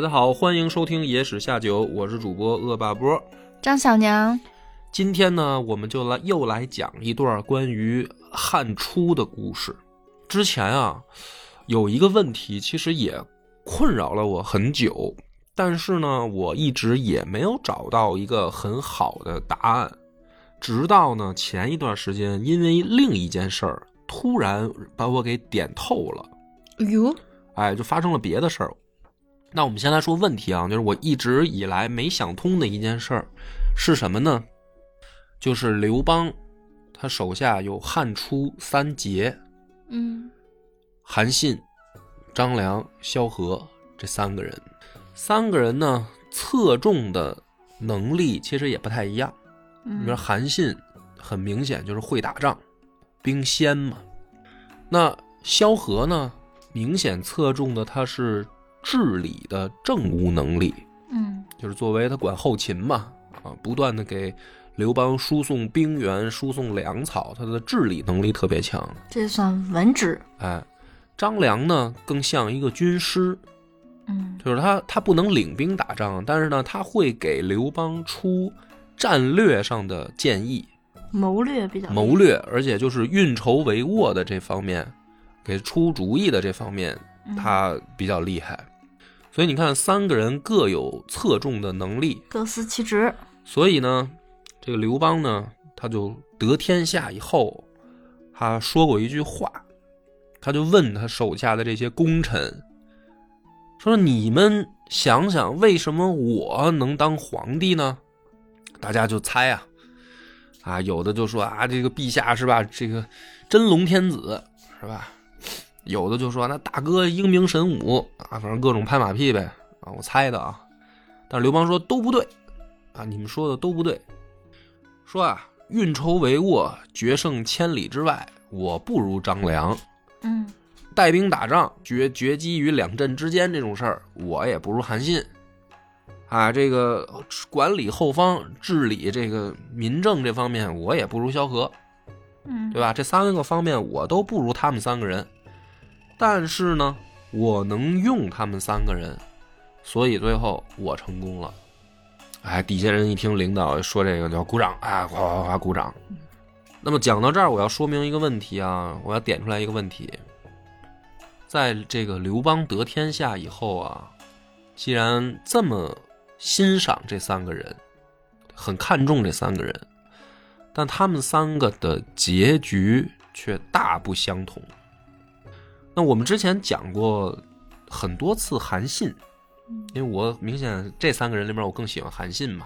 大家好，欢迎收听《野史下酒》，我是主播恶霸波。张小娘，今天呢，我们就来又来讲一段关于汉初的故事。之前啊，有一个问题，其实也困扰了我很久，但是呢，我一直也没有找到一个很好的答案。直到呢前一段时间，因为另一件事儿，突然把我给点透了。哎呦，哎，就发生了别的事儿。那我们先来说问题啊，就是我一直以来没想通的一件事儿是什么呢？就是刘邦，他手下有汉初三杰，嗯韩信、张良、萧何这三个人。三个人呢，侧重的能力其实也不太一样。你说嗯韩信很明显就是会打仗，兵仙嘛。那萧何呢，明显侧重的他是治理的政务能力，嗯。就是作为他管后勤嘛，啊，不断的给刘邦输送兵员、输送粮草，他的治理能力特别强。这算文职。哎，张良呢更像一个军师，嗯。就是他他不能领兵打仗，但是呢他会给刘邦出战略上的建议、谋略比较谋略，而且就是运筹帷幄的这方面，给出主意的这方面，嗯。他比较厉害。所以你看，三个人各有侧重的能力，各司其职。所以呢，这个刘邦呢，他就得天下以后，他说过一句话，他就问他手下的这些功臣，说：“你们想想，为什么我能当皇帝呢？”大家就猜啊，啊，有的就说啊，这个陛下是吧，这个真龙天子是吧？有的就说那大哥英明神武啊，反正各种拍马屁呗啊，我猜的啊。但是刘邦说都不对。啊，你们说的都不对。说啊，运筹帷幄，决胜千里之外，我不如张良；嗯带兵打仗，决决击于两阵之间这种事儿，我也不如韩信。啊，这个管理后方、治理这个民政这方面，我也不如萧何，嗯，对吧？这三个方面我都不如他们三个人。但是呢，我能用他们三个人，所以最后我成功了。哎，底下人一听领导说这个就要鼓掌，哎，哗哗哗鼓掌。那么讲到这儿，我要说明一个问题啊，我要点出来一个问题。在这个刘邦得天下以后啊，既然这么欣赏这三个人，很看重这三个人，但他们三个的结局却大不相同。那我们之前讲过很多次韩信，因为我明显这三个人里面我更喜欢韩信嘛，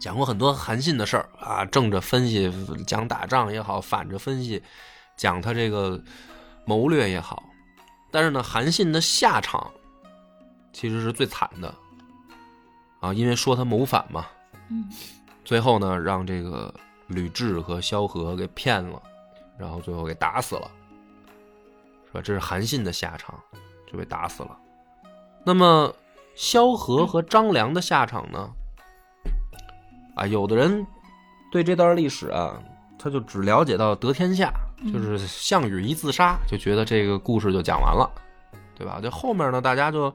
讲过很多韩信的事儿啊，正着分析讲打仗也好，反着分析讲他这个谋略也好，但是呢，韩信的下场其实是最惨的啊，因为说他谋反嘛，嗯。最后呢让这个吕雉和萧何给骗了，然后最后给打死了，是吧？这是韩信的下场，就被打死了。那么萧何和张良的下场呢？啊，有的人对这段历史啊，他就只了解到得天下，就是项羽一自杀，就觉得这个故事就讲完了，对吧？就后面呢，大家就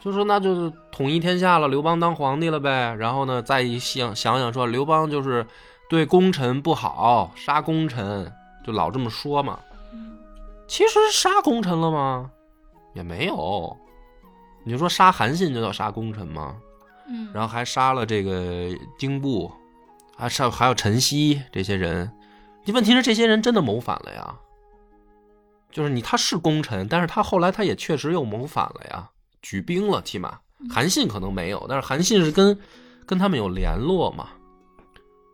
就说那就是统一天下了，刘邦当皇帝了呗。然后呢，再一想想想说，刘邦就是对功臣不好，杀功臣，就老这么说嘛。其实杀功臣了吗？也没有。你就说杀韩信就叫杀功臣吗？嗯，然后还杀了这个丁布，还杀还有陈豨这些人。你问题是这些人真的谋反了呀？就是你他是功臣，但是他后来他也确实又谋反了呀，举兵了，起码韩信可能没有，但是韩信是跟跟他们有联络嘛。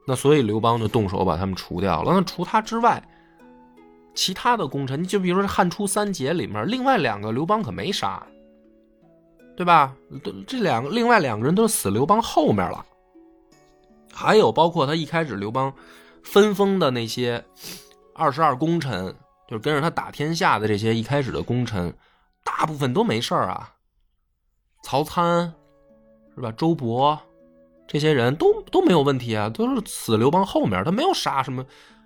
那所以刘邦就动手把他们除掉了。那除他之外，其他的功臣，你就比如说汉初三杰里面，另外两个刘邦可没杀，对吧？都这两个另外两个人都死刘邦后面了，还有包括他一开始刘邦分封的那些二十二功臣，就是跟着他打天下的这些一开始的功臣，大部分都没事儿啊。曹参是吧？周勃这些人都都没有问题啊，都是死刘邦后面，他没有杀什么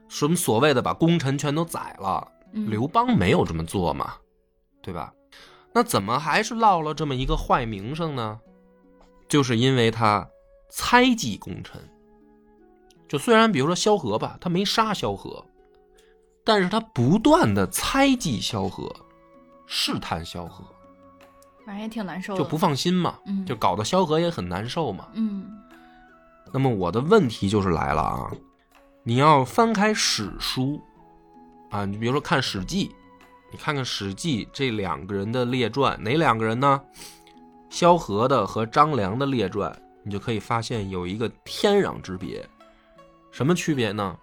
什么所谓的把功臣全都宰了。嗯刘邦没有这么做嘛，对吧？那怎么还是落了这么一个坏名声呢？就是因为他猜忌功臣。就虽然比如说萧何吧，他没杀萧何，但是他不断的猜忌萧何，试探萧何，反正也挺难受的。就不放心嘛，嗯就搞得萧何也很难受嘛。嗯那么我的问题就是来了啊，你要翻开史书啊，你比如说看《史记》，你看看《史记》这两个人的列传，哪两个人呢？萧何的和张良的列传，你就可以发现有一个天壤之别。什么区别呢？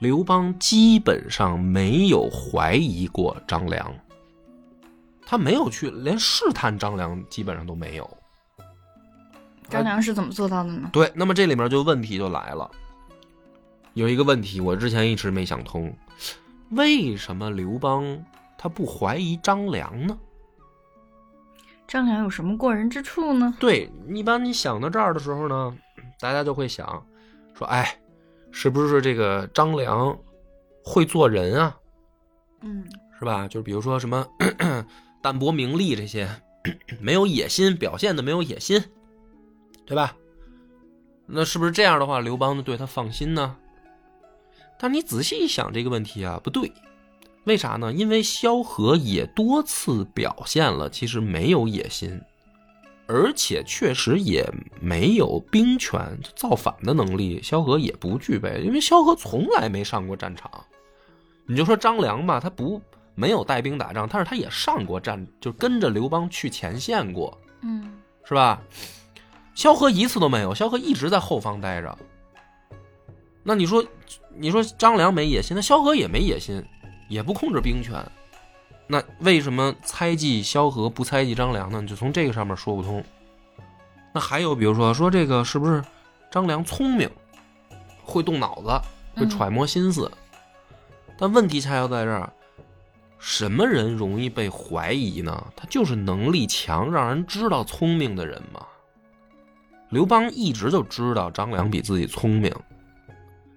刘邦基本上没有怀疑过张良，他没有去连试探张良，基本上都没有。张良是怎么做到的呢？对，那么这里面就问题就来了，有一个问题我之前一直没想通，为什么刘邦他不怀疑张良呢？张良有什么过人之处呢？对，一般你想到这儿的时候呢，大家就会想说，哎，是不是这个张良会做人啊？嗯是吧？就是比如说什么 淡泊名利这些，没有野心，表现的没有野心，对吧？那是不是这样的话，刘邦就对他放心呢？但你仔细一想这个问题啊，不对，为啥呢？因为萧何也多次表现了其实没有野心，而且确实也没有兵权造反的能力，萧何也不具备，因为萧何从来没上过战场。你就说张良吧，他不没有带兵打仗，但是他也上过战，就跟着刘邦去前线过，嗯是吧？萧何一次都没有，萧何一直在后方待着。那你说，你说张良没野心，那萧何也没野心，也不控制兵权，那为什么猜忌萧何不猜忌张良呢？你就从这个上面说不通。那还有比如说，说这个是不是张良聪明，会动脑子，会嗯揣摩心思？但问题恰恰在这儿，什么人容易被怀疑呢？他就是能力强、让人知道聪明的人嘛。刘邦一直就知道张良比自己聪明，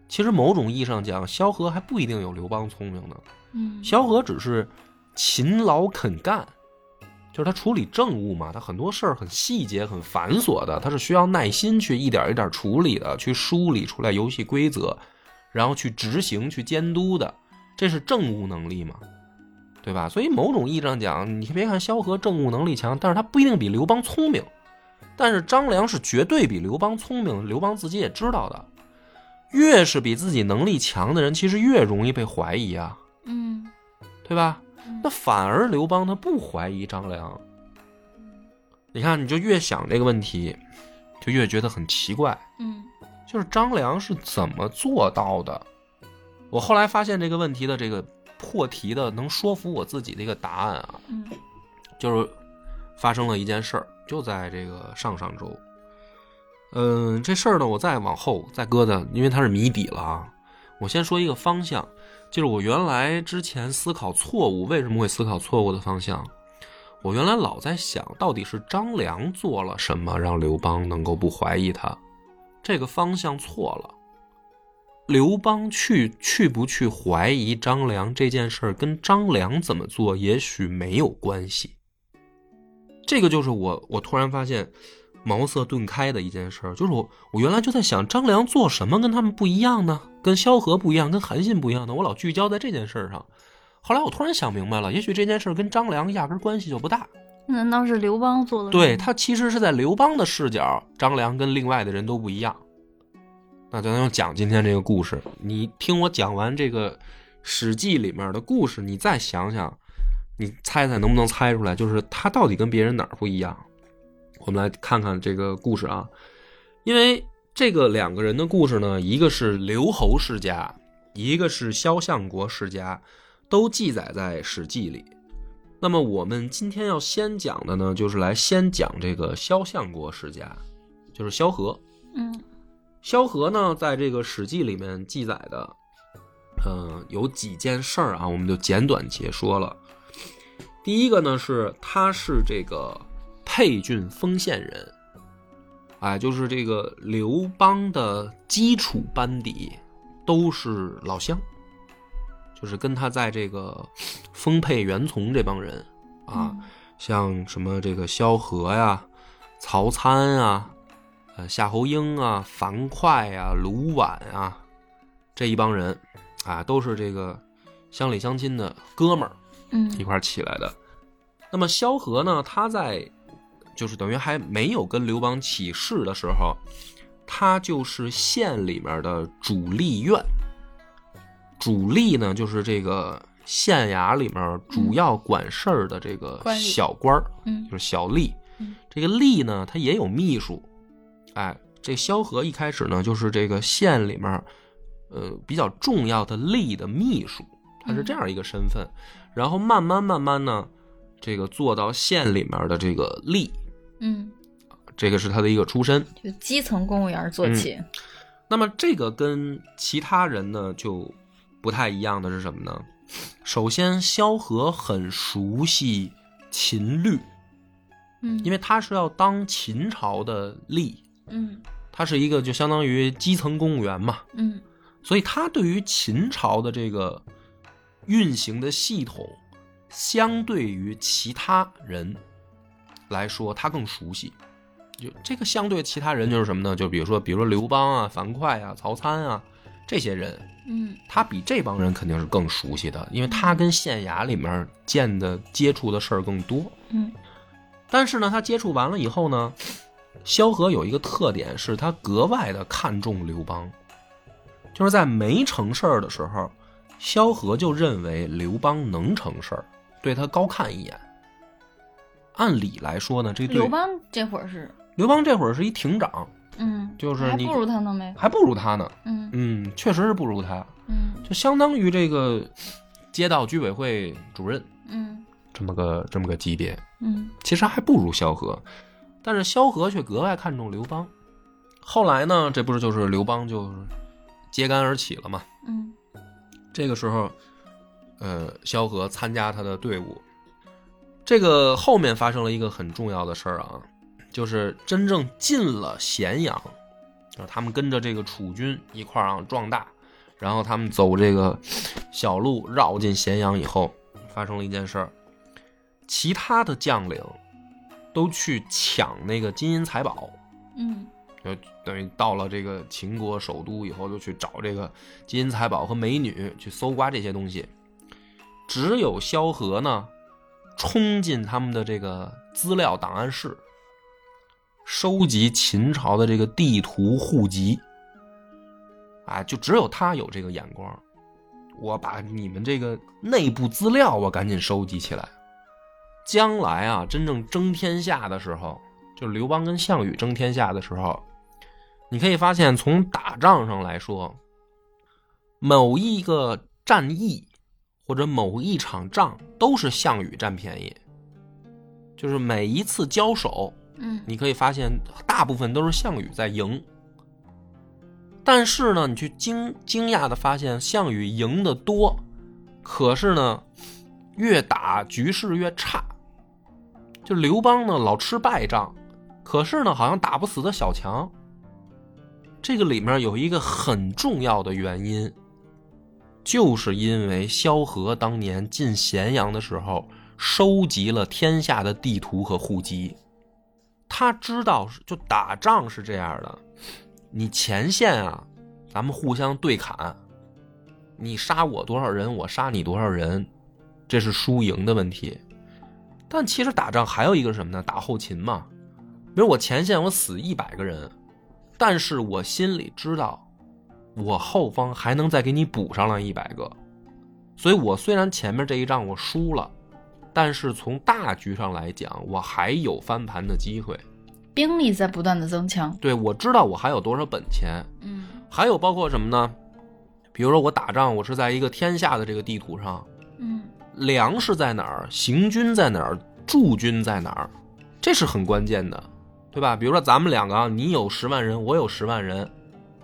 其实某种意义上讲，萧何还不一定有刘邦聪明呢。嗯萧何只是勤劳肯干，就是他处理政务嘛，他很多事儿很细节、很繁琐的，他是需要耐心去一点一点处理的，去梳理出来游戏规则，然后去执行、去监督的，这是政务能力嘛，对吧？所以某种意义上讲，你别看萧何政务能力强，但是他不一定比刘邦聪明，但是张良是绝对比刘邦聪明，刘邦自己也知道的。越是比自己能力强的人，其实越容易被怀疑啊。嗯对吧嗯？那反而刘邦他不怀疑张良。你看，你就越想这个问题，就越觉得很奇怪。嗯就是张良是怎么做到的？我后来发现这个问题的这个破题的能说服我自己的一个答案啊，嗯就是发生了一件事儿，就在这个上上周。嗯，这事儿呢，我再往后再搁的，因为它是谜底了啊。我先说一个方向，就是我原来之前思考错误，为什么会思考错误的方向？我原来老在想，到底是张良做了什么让刘邦能够不怀疑他？这个方向错了。刘邦去去不去怀疑张良这件事儿，跟张良怎么做也许没有关系。这个就是我我突然发现茅塞顿开的一件事儿，就是我我原来就在想张良做什么跟他们不一样呢？跟萧何不一样，跟韩信不一样呢？我老聚焦在这件事儿上。后来我突然想明白了，也许这件事儿跟张良压根儿关系就不大。难道是刘邦做的？对，他其实是在刘邦的视角，张良跟另外的人都不一样。那咱就讲今天这个故事，你听我讲完这个《史记》里面的故事，你再想想，你猜猜能不能猜出来，就是他到底跟别人哪儿不一样？我们来看看这个故事啊，因为这个两个人的故事呢，一个是刘侯世家，一个是萧相国世家，都记载在《史记》里。那么我们今天要先讲的呢，就是来先讲这个萧相国世家，就是萧何。嗯萧何呢，在这个《史记》里面记载的，嗯、有几件事儿啊，我们就简短解说了。第一个呢是他是这个沛郡丰县人，哎，就是这个刘邦的基础班底都是老乡，就是跟他在这个丰沛袁从这帮人啊，像什么这个萧何呀、曹参啊、呃夏侯婴啊、樊哙呀、卢绾啊这一帮人啊，都是这个乡里乡亲的哥们儿一嗯块儿起来的。那么萧何呢，他在就是等于还没有跟刘邦起事的时候，他就是县里面的主力院。主力呢，就是这个县衙里面主要管事儿的这个小官儿，嗯就是小吏。嗯这个吏呢，他也有秘书。哎，这萧何一开始呢，就是这个县里面，呃，比较重要的吏的秘书，他是这样一个身份。然后慢慢慢慢呢，这个做到县里面的这个吏，嗯，这个是他的一个出身。就基层公务员做起。那么这个跟其他人呢就不太一样的是什么呢？首先，萧何很熟悉秦律，嗯，因为他是要当秦朝的吏，嗯。他是一个就相当于基层公务员嘛，嗯。所以他对于秦朝的这个运行的系统，相对于其他人来说，他更熟悉。就这个相对其他人就是什么呢？就比如说，比如说刘邦啊、樊哙啊、曹参啊这些人，嗯他比这帮人肯定是更熟悉的，因为他跟县衙里面见的、接触的事儿更多。嗯但是呢，他接触完了以后呢，萧何有一个特点，是他格外的看重刘邦，就是在没成事儿的时候，萧何就认为刘邦能成事儿，对他高看一眼。按理来说呢，这对刘邦这会儿是，刘邦这会儿是一亭长，嗯，就是你还不如他呢没？还不如他呢。嗯嗯，确实是不如他，嗯就相当于这个街道居委会主任嗯这么个这么个级别。嗯其实还不如萧何，但是萧何却格外看重刘邦。后来呢，这不是就是刘邦就是揭竿而起了嘛？嗯这个时候，呃，萧何参加他的队伍。这个后面发生了一个很重要的事儿啊，就是真正进了咸阳，啊他们跟着这个楚军一块儿啊壮大，然后他们走这个小路绕进咸阳以后，发生了一件事儿，其他的将领都去抢那个金银财宝，嗯就等于到了这个秦国首都以后，就去找这个金银财宝和美女，去搜刮这些东西。只有萧何呢，冲进他们的这个资料档案室，收集秦朝的这个地图户籍。啊，就只有他有这个眼光。我把你们这个内部资料，我赶紧收集起来。将来啊，真正争天下的时候，就是刘邦跟项羽争天下的时候，你可以发现，从打仗上来说，某一个战役或者某一场仗都是项羽占便宜。就是每一次交手，嗯你可以发现大部分都是项羽在赢。但是呢，你去惊惊讶的发现，项羽赢的多，可是呢，越打局势越差。就刘邦呢，老吃败仗，可是呢，好像打不死的小强。这个里面有一个很重要的原因，就是因为萧何当年进咸阳的时候，收集了天下的地图和户籍。他知道，就打仗是这样的，你前线啊，咱们互相对砍，你杀我多少人，我杀你多少人，这是输赢的问题。但其实打仗还有一个什么呢？打后勤嘛。比如我前线我死一百个人，但是我心里知道，我后方还能再给你补上来一百个，所以我虽然前面这一仗我输了，但是从大局上来讲，我还有翻盘的机会。兵力在不断的增强。对我知道我还有多少本钱，嗯还有包括什么呢？比如说我打仗，我是在一个天下的这个地图上，嗯粮食在哪儿，行军在哪儿，驻军在哪儿，这是很关键的，对吧？比如说咱们两个啊，你有十万人，我有十万人，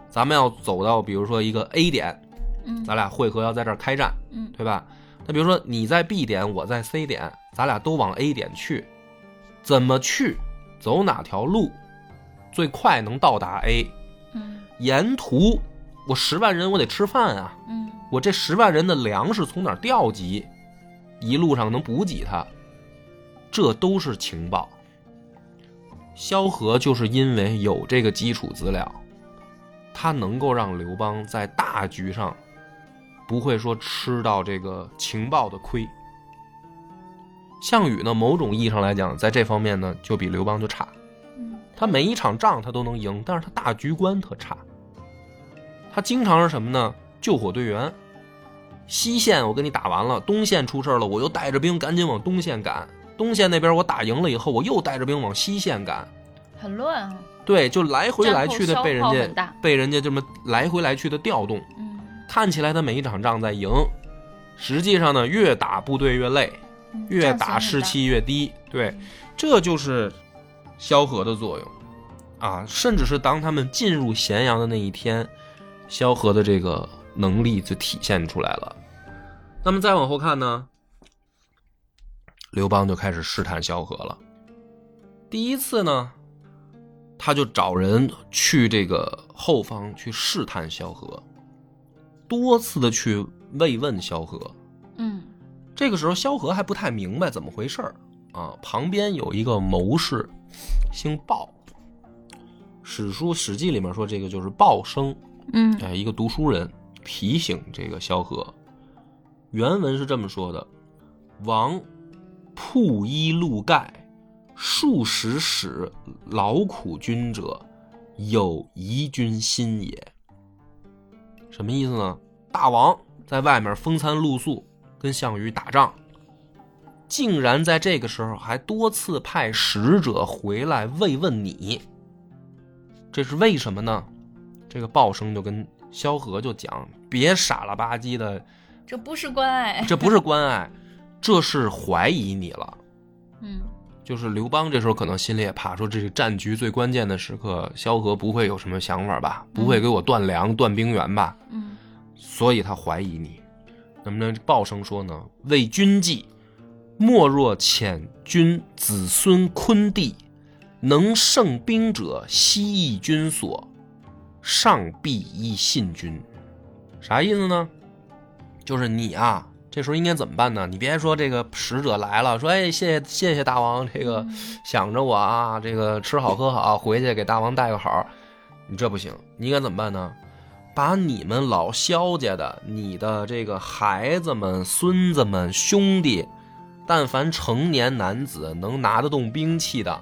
咱们要走到比如说一个 A 点，嗯咱俩汇合要在这儿开战，嗯对吧？那比如说你在 B 点，我在 C 点，咱俩都往 A 点去，怎么去？走哪条路最快能到达 A？嗯沿途我十万人，我得吃饭啊，嗯我这十万人的粮食从哪儿调集？一路上能补给他，这都是情报。萧何就是因为有这个基础资料，他能够让刘邦在大局上不会说吃到这个情报的亏。项羽呢，某种意义上来讲，在这方面呢，就比刘邦就差。嗯他每一场仗他都能赢，但是他大局观特差。他经常是什么呢？救火队员。西线我跟你打完了，东线出事了，我又带着兵赶紧往东线赶。东线那边我打赢了以后，我又带着兵往西线赶。很乱啊。对，就来回来去的被人家被人家这么来回来去的调动。嗯看起来他每一场仗在赢，实际上呢，越打部队越累，嗯越打士气越低。对，这就是萧何的作用啊！甚至是当他们进入咸阳的那一天，萧何的这个能力就体现出来了。那么再往后看呢，刘邦就开始试探萧何了。第一次呢，他就找人去这个后方去试探萧何，多次的去慰问萧何。嗯这个时候，萧何还不太明白怎么回事儿啊。旁边有一个谋士，姓鲍。史书《史记》里面说，这个就是鲍生，嗯哎，一个读书人提醒这个萧何。原文是这么说的：“王铺衣露盖，数十使劳苦君者，有疑君心也。”什么意思呢？大王在外面风餐露宿，跟项羽打仗，竟然在这个时候还多次派使者回来慰问你，这是为什么呢？这个鲍生就跟萧何就讲：“别傻了吧唧的，这不是关爱。这不是关爱，这是怀疑你了。”嗯就是刘邦这时候可能心里也怕，说这是战局最关键的时刻，萧何不会有什么想法吧？不会给我断粮、断兵源吧？嗯所以他怀疑你。那么呢，鲍生说呢，为君计，莫若遣君子孙昆弟，能胜兵者，悉益君所，上必亦信君。啥意思呢？就是你啊，这时候应该怎么办呢？你别说这个使者来了，说哎，谢谢谢谢大王，这个想着我啊，这个吃好喝好，回去给大王带个好。你这不行，你应该怎么办呢？把你们老萧家的、你的这个孩子们、孙子们、兄弟，但凡成年男子能拿得动兵器的，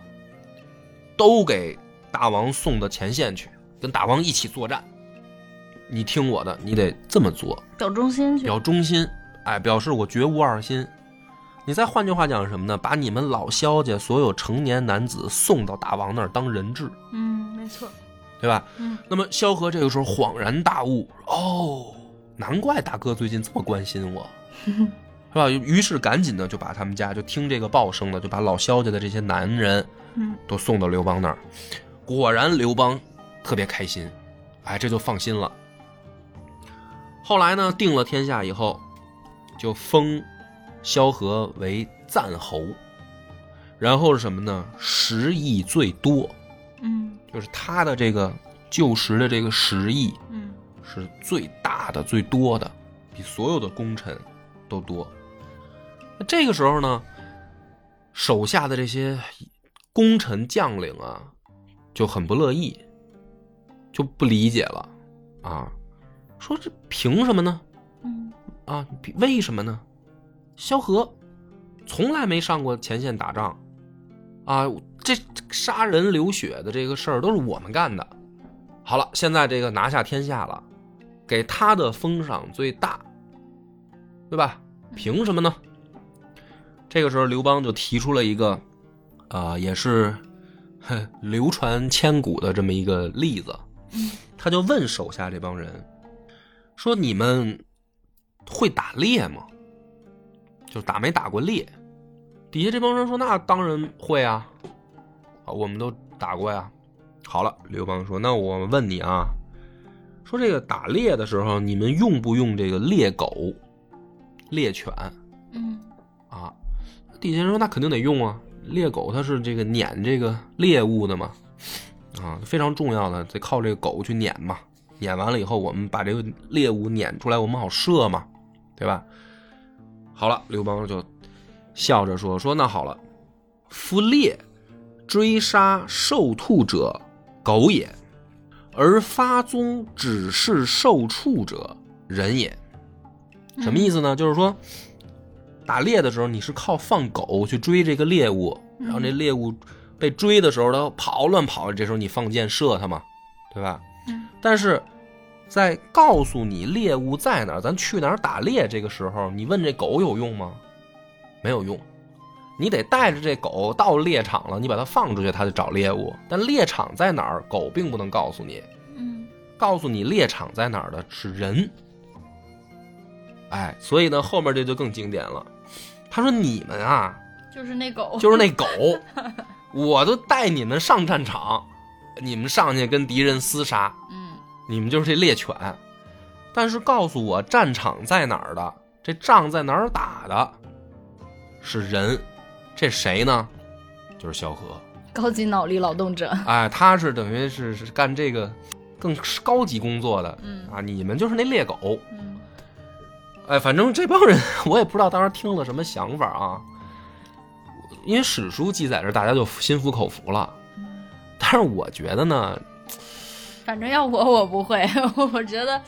都给大王送到前线去，跟大王一起作战。你听我的，你得这么做，表忠心去。表忠心，哎，表示我绝无二心。你再换句话讲是什么呢？把你们老萧家所有成年男子送到大王那儿当人质，嗯，没错。对吧？嗯那么萧何这个时候恍然大悟，哦，难怪大哥最近这么关心我，是吧？于是赶紧的就把他们家就听这个报声的，就把老萧家的这些男人嗯都送到刘邦那儿。果然刘邦特别开心，哎，这就放心了。后来呢，定了天下以后，就封萧何为赞侯，然后是什么呢？食邑最多，嗯就是他的这个旧时的这个食邑嗯是最大的、最多的，比所有的功臣都多。那这个时候呢，手下的这些功臣将领啊，就很不乐意，就不理解了啊，说这凭什么呢？嗯啊，为什么呢？萧何从来没上过前线打仗，啊，这杀人流血的这个事儿都是我们干的。好了，现在这个拿下天下了，给他的封赏最大，对吧？凭什么呢？这个时候，刘邦就提出了一个，啊、也是哼流传千古的这么一个例子。他就问手下这帮人说：“你们会打猎吗？”就就打没打过猎？底下这帮人说：“那当然会啊，啊，我们都打过呀。”好了，刘邦说：“那我问你啊，说这个打猎的时候，你们用不用这个猎狗、猎犬嗯啊？”底下人说：“那肯定得用啊，猎狗它是这个撵这个猎物的嘛，啊，非常重要的，得靠这个狗去撵嘛。撵完了以后，我们把这个猎物撵出来，我们好射嘛，对吧？”好了，刘邦就笑着说：“说那好了，夫猎追杀受兔者，狗也；而发踪只是受畜者，人也。”什么意思呢？就是说，打猎的时候，你是靠放狗去追这个猎物，然后这猎物被追的时候，它跑乱跑，这时候你放箭射它嘛，对吧？嗯但是在告诉你猎物在哪儿，咱去哪儿打猎这个时候，你问这狗有用吗？没有用，你得带着这狗到猎场了，你把它放出去，它就找猎物。但猎场在哪儿，狗并不能告诉你，嗯告诉你猎场在哪儿的是人。哎，所以呢，后面这就更经典了。他说：“你们啊，就是那狗，就是那狗，我都带你们上战场，你们上去跟敌人厮杀，嗯你们就是这猎犬。但是告诉我战场在哪儿的，这仗在哪儿打的，是人，这谁呢？就是萧何。高级脑力劳动者，哎，他是等于是是干这个更高级工作的嗯啊，你们就是那猎狗。嗯哎，反正这帮人 我也不知道当时听了什么想法啊，因为史书记载着，大家就心服口服了。但是我觉得呢，反正要我我不会，我觉得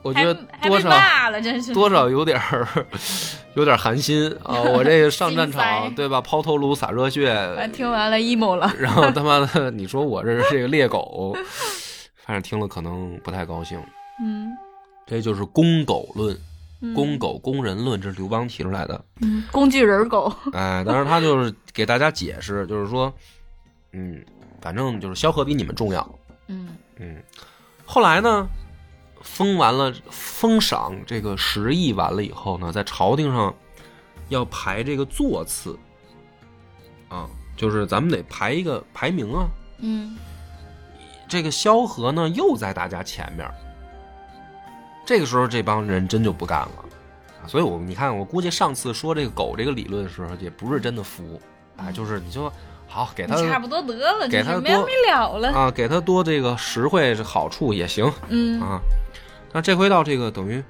我觉得多少了，真是多少有点儿有点寒心啊！我这个上战场对吧？抛头颅洒热血，听完了 emo 了，然后他妈的 你说我这是这个猎狗，反正听了可能不太高兴。嗯这就是公狗论，嗯公狗公人论，这是刘邦提出来的。嗯工具人狗，哎，当然他就是给大家解释，就是说，嗯，反正就是萧何比你们重要。嗯嗯，后来呢，封完了封赏这个十亿完了以后呢，在朝廷上要排这个座次啊，就是咱们得排一个排名啊。嗯这个萧何呢，又在大家前面。这个时候，这帮人真就不干了！所以我你看，我估计上次说这个狗这个理论的时候，也不是真的服啊，就是你就好给他差不多得了，给他没完没了了，啊，给他多这个实惠好处也行嗯啊。那这回到这个等于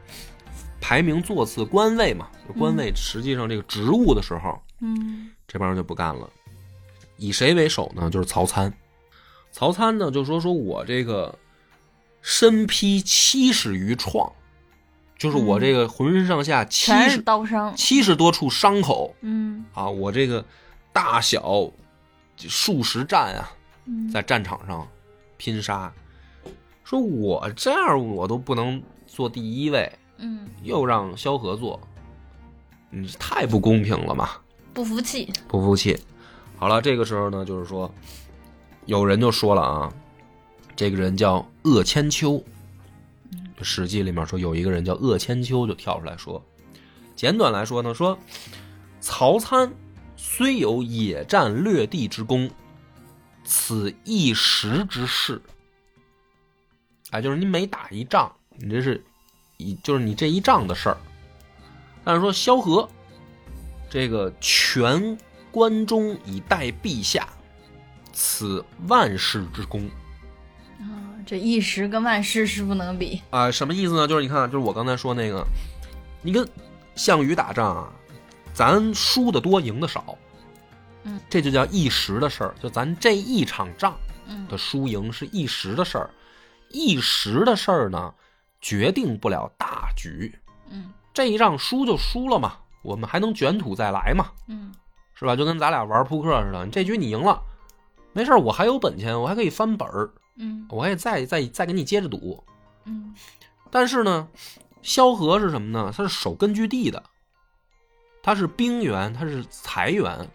排名座次官位嘛，官位实际上这个职务的时候，嗯这帮人就不干了。以谁为首呢？就是曹参。曹参呢就说说我这个身披七十余创，就是我这个浑身上下七十刀伤，七十多处伤口嗯啊，我这个大小数十战啊，嗯在战场上拼杀。说我这样我都不能做第一位，嗯又让萧何做，你太不公平了嘛！不服气，不服气。好了，这个时候呢，就是说，有人就说了啊，这个人叫鄂千秋。《史记》里面说有一个人叫鄂千秋，就跳出来说，简短来说呢，说曹参虽有野战略地之功，此一时之事。哎，就是你每打一仗，你这是一就是你这一仗的事儿。但是说萧何这个全关中以待陛下，此万世之功啊，这一时跟万世是不能比，啊、什么意思呢？就是你看，就是我刚才说那个，你跟项羽打仗啊，咱输的多，赢的少，嗯，这就叫一时的事儿。就咱这一场仗嗯的输赢是一时的事儿，一时的事儿呢，决定不了大局。嗯这一仗输就输了嘛，我们还能卷土再来嘛。嗯是吧？就跟咱俩玩扑克似的，这局你赢了，没事儿我还有本钱，我还可以翻本儿，嗯我还再再再给你接着赌。嗯但是呢，萧何是什么呢？他是守根据地的，他是兵源，他是财源。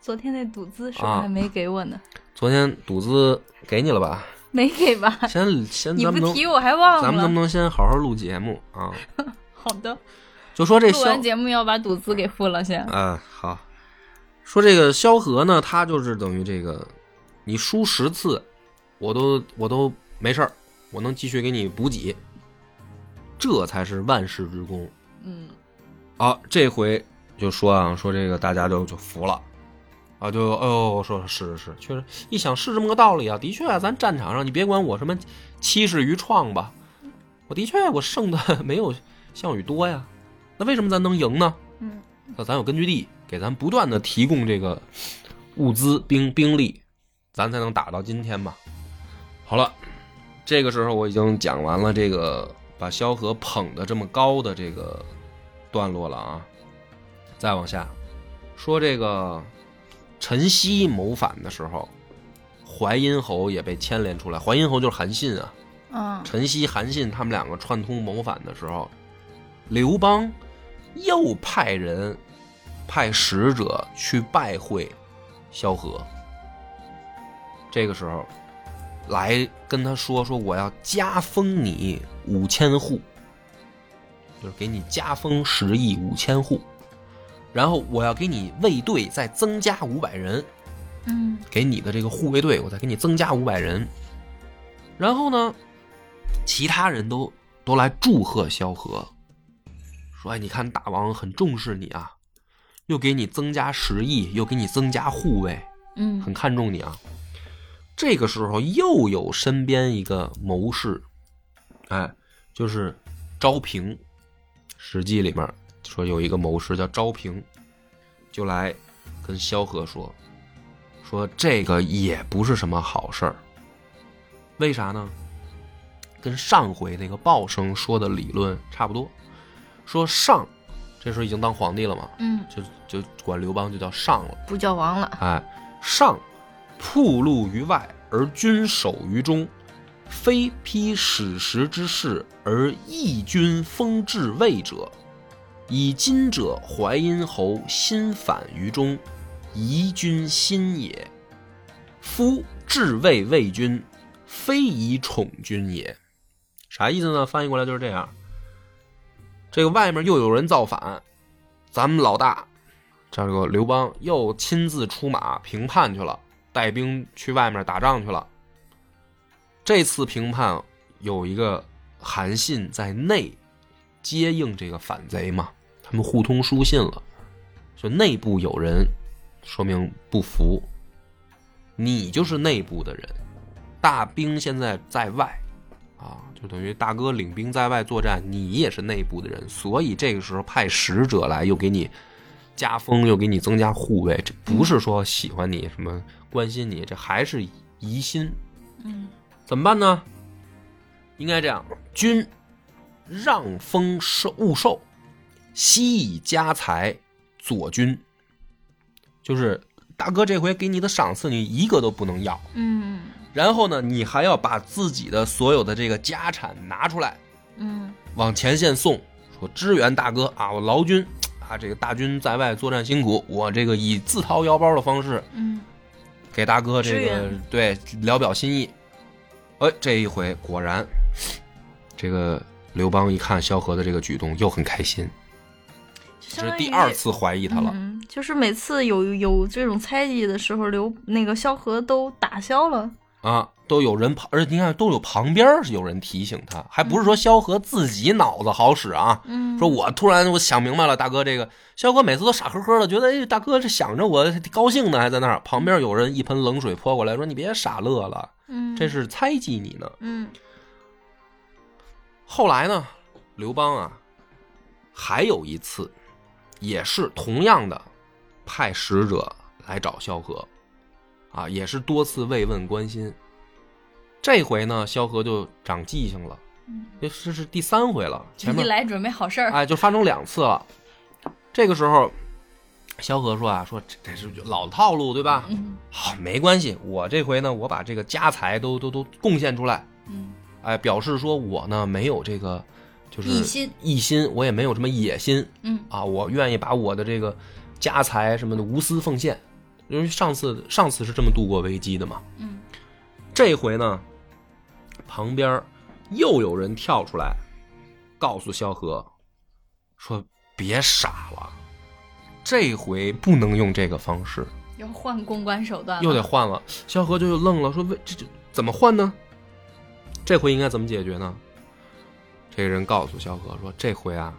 昨天那赌资是不是啊还没给我呢？昨天赌资给你了吧？没给吧？先先你咱们能不提我还忘了。咱们能不能先好好录节目啊？好的，就说这萧录完节目要把赌资给付了先。啊，好，说这个萧何呢，他就是等于这个，你输十次，我都我都没事儿，我能继续给你补给，这才是万世之功。嗯啊，这回就说啊，说这个大家就就服了，啊，就哦，说是是是，确实一想是这么个道理啊，的确啊，咱战场上你别管我什么七十余创吧，我的确我胜的没有项羽多呀，那为什么咱能赢呢？嗯那咱有根据地，给咱不断的提供这个物资、兵兵力，咱才能打到今天嘛。好了，这个时候我已经讲完了这个把萧何捧得这么高的这个段落了啊。再往下说，这个陈豨谋反的时候，淮阴侯也被牵连出来。淮阴侯就是韩信啊，嗯陈豨、韩信他们两个串通谋反的时候，刘邦又派人派使者去拜会萧何。这个时候，来跟他说说我要加封你五千户，就是给你加封十亿五千户，然后我要给你卫队再增加五百人，嗯给你的这个护卫队，我再给你增加五百人。然后呢，其他人都都来祝贺萧何，说：“哎，你看大王很重视你啊，又给你增加十亿，又给你增加护卫，嗯很看重你啊。”这个时候又有身边一个谋士，哎，就是昭平，《史记》里面说有一个谋士叫昭平，就来跟萧何说，说这个也不是什么好事儿。为啥呢？跟上回那个鲍生说的理论差不多。说上，这时候已经当皇帝了嘛，嗯，就就管刘邦就叫上了。不叫王了。哎，上铺路于外，而君守于中，非披史实之事而义君封至魏者，以今者淮阴侯心反于中，疑君心也。夫至魏魏君，非以宠君也。啥意思呢？翻译过来就是这样。这个外面又有人造反，咱们老大这个刘邦又亲自出马平叛去了，带兵去外面打仗去了。这次平叛有一个韩信在内接应这个反贼嘛，他们互通书信了，就内部有人说明不服，你就是内部的人，大兵现在在外啊，就等于大哥领兵在外作战，你也是内部的人，所以这个时候派使者来，又给你加封，又给你增加护卫，这不是说喜欢你什么关心你，这还是疑心。嗯怎么办呢？应该这样：君让封受勿受，悉以家财佐军。就是大哥这回给你的赏赐，你一个都不能要。嗯然后呢，你还要把自己的所有的这个家产拿出来，嗯往前线送，说支援大哥啊！我劳军啊，这个大军在外作战辛苦，我这个以自掏腰包的方式嗯给大哥这个对聊表心意。哎，这一回果然，这个刘邦一看萧何的这个举动，又很开心，这是第二次怀疑他了。嗯，就是每次有有这种猜忌的时候，刘那个萧何都打消了。啊，都有人旁，而且你看都有旁边是有人提醒他，还不是说萧何自己脑子好使啊？嗯，说我突然我想明白了，大哥这个萧何每次都傻呵呵的，觉得哎大哥这想着我高兴呢，还在那儿旁边有人一盆冷水泼过来，说你别傻乐了，嗯，这是猜忌你呢。嗯后来呢，刘邦啊，还有一次，也是同样的，派使者来找萧何，啊，也是多次慰问关心。这回呢，萧何就长记性了，嗯这是是第三回了，前面一来准备好事儿。哎，就发生两次了。这个时候，萧何说啊，说这这是老套路，对吧？嗯好，没关系，我这回呢，我把这个家财都都都贡献出来，嗯哎，表示说我呢没有这个就是一心一心，我也没有什么野心嗯啊，我愿意把我的这个家财什么的无私奉献。因为上次上次是这么度过危机的嘛，嗯这回呢，旁边又有人跳出来，告诉萧何说：“别傻了，这回不能用这个方式，要换公关手段，又得换了。萧何就愣了，说：“为这这怎么换呢？这回应该怎么解决呢？”这个人告诉萧何说：“这回啊，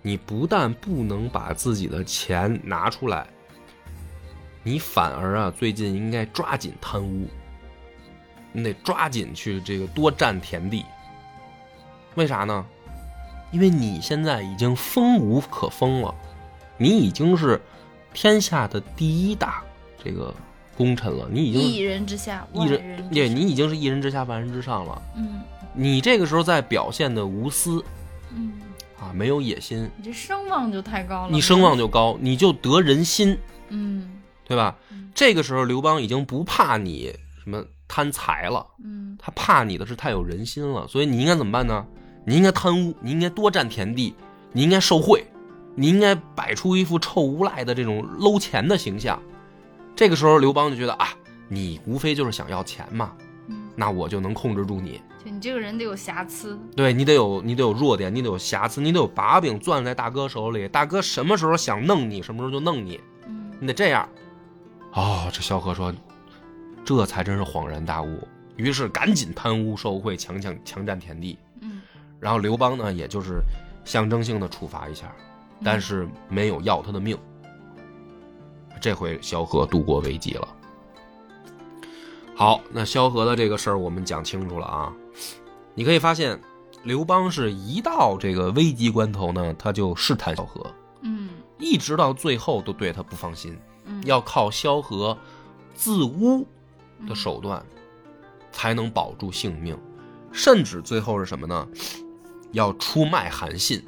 你不但不能把自己的钱拿出来，你反而啊，最近应该抓紧贪污，你得抓紧去这个多占田地。为啥呢？因为你现在已经封无可封了，你已经是天下的第一大这个功臣了，你已经一人之下，万一人对你已经是一人之下万人之上了。嗯你这个时候在表现的无私嗯，啊，没有野心，你这声望就太高了，你声望就高，你就得人心，嗯对吧？嗯这个时候刘邦已经不怕你什么贪财了，嗯他怕你的是太有人心了，所以你应该怎么办呢？你应该贪污，你应该多占田地，你应该受贿，你应该摆出一副臭无赖的这种搂钱的形象。这个时候刘邦就觉得啊，你无非就是想要钱嘛，嗯，那我就能控制住你。就你这个人得有瑕疵，对你得有你得有弱点，你得有瑕疵，你得有把柄攥在大哥手里。大哥什么时候想弄你，什么时候就弄你，嗯你得这样。哦，这萧何说，这才真是恍然大悟。于是赶紧贪污受贿，强抢强占田地。嗯，然后刘邦呢，也就是象征性的处罚一下，但是没有要他的命。这回萧何度过危机了。好，那萧何的这个事儿我们讲清楚了啊。你可以发现，刘邦是一到这个危急关头呢，他就试探萧何，嗯。一直到最后都对他不放心，嗯，要靠萧何自污的手段才能保住性命，甚至最后是什么呢？要出卖韩信，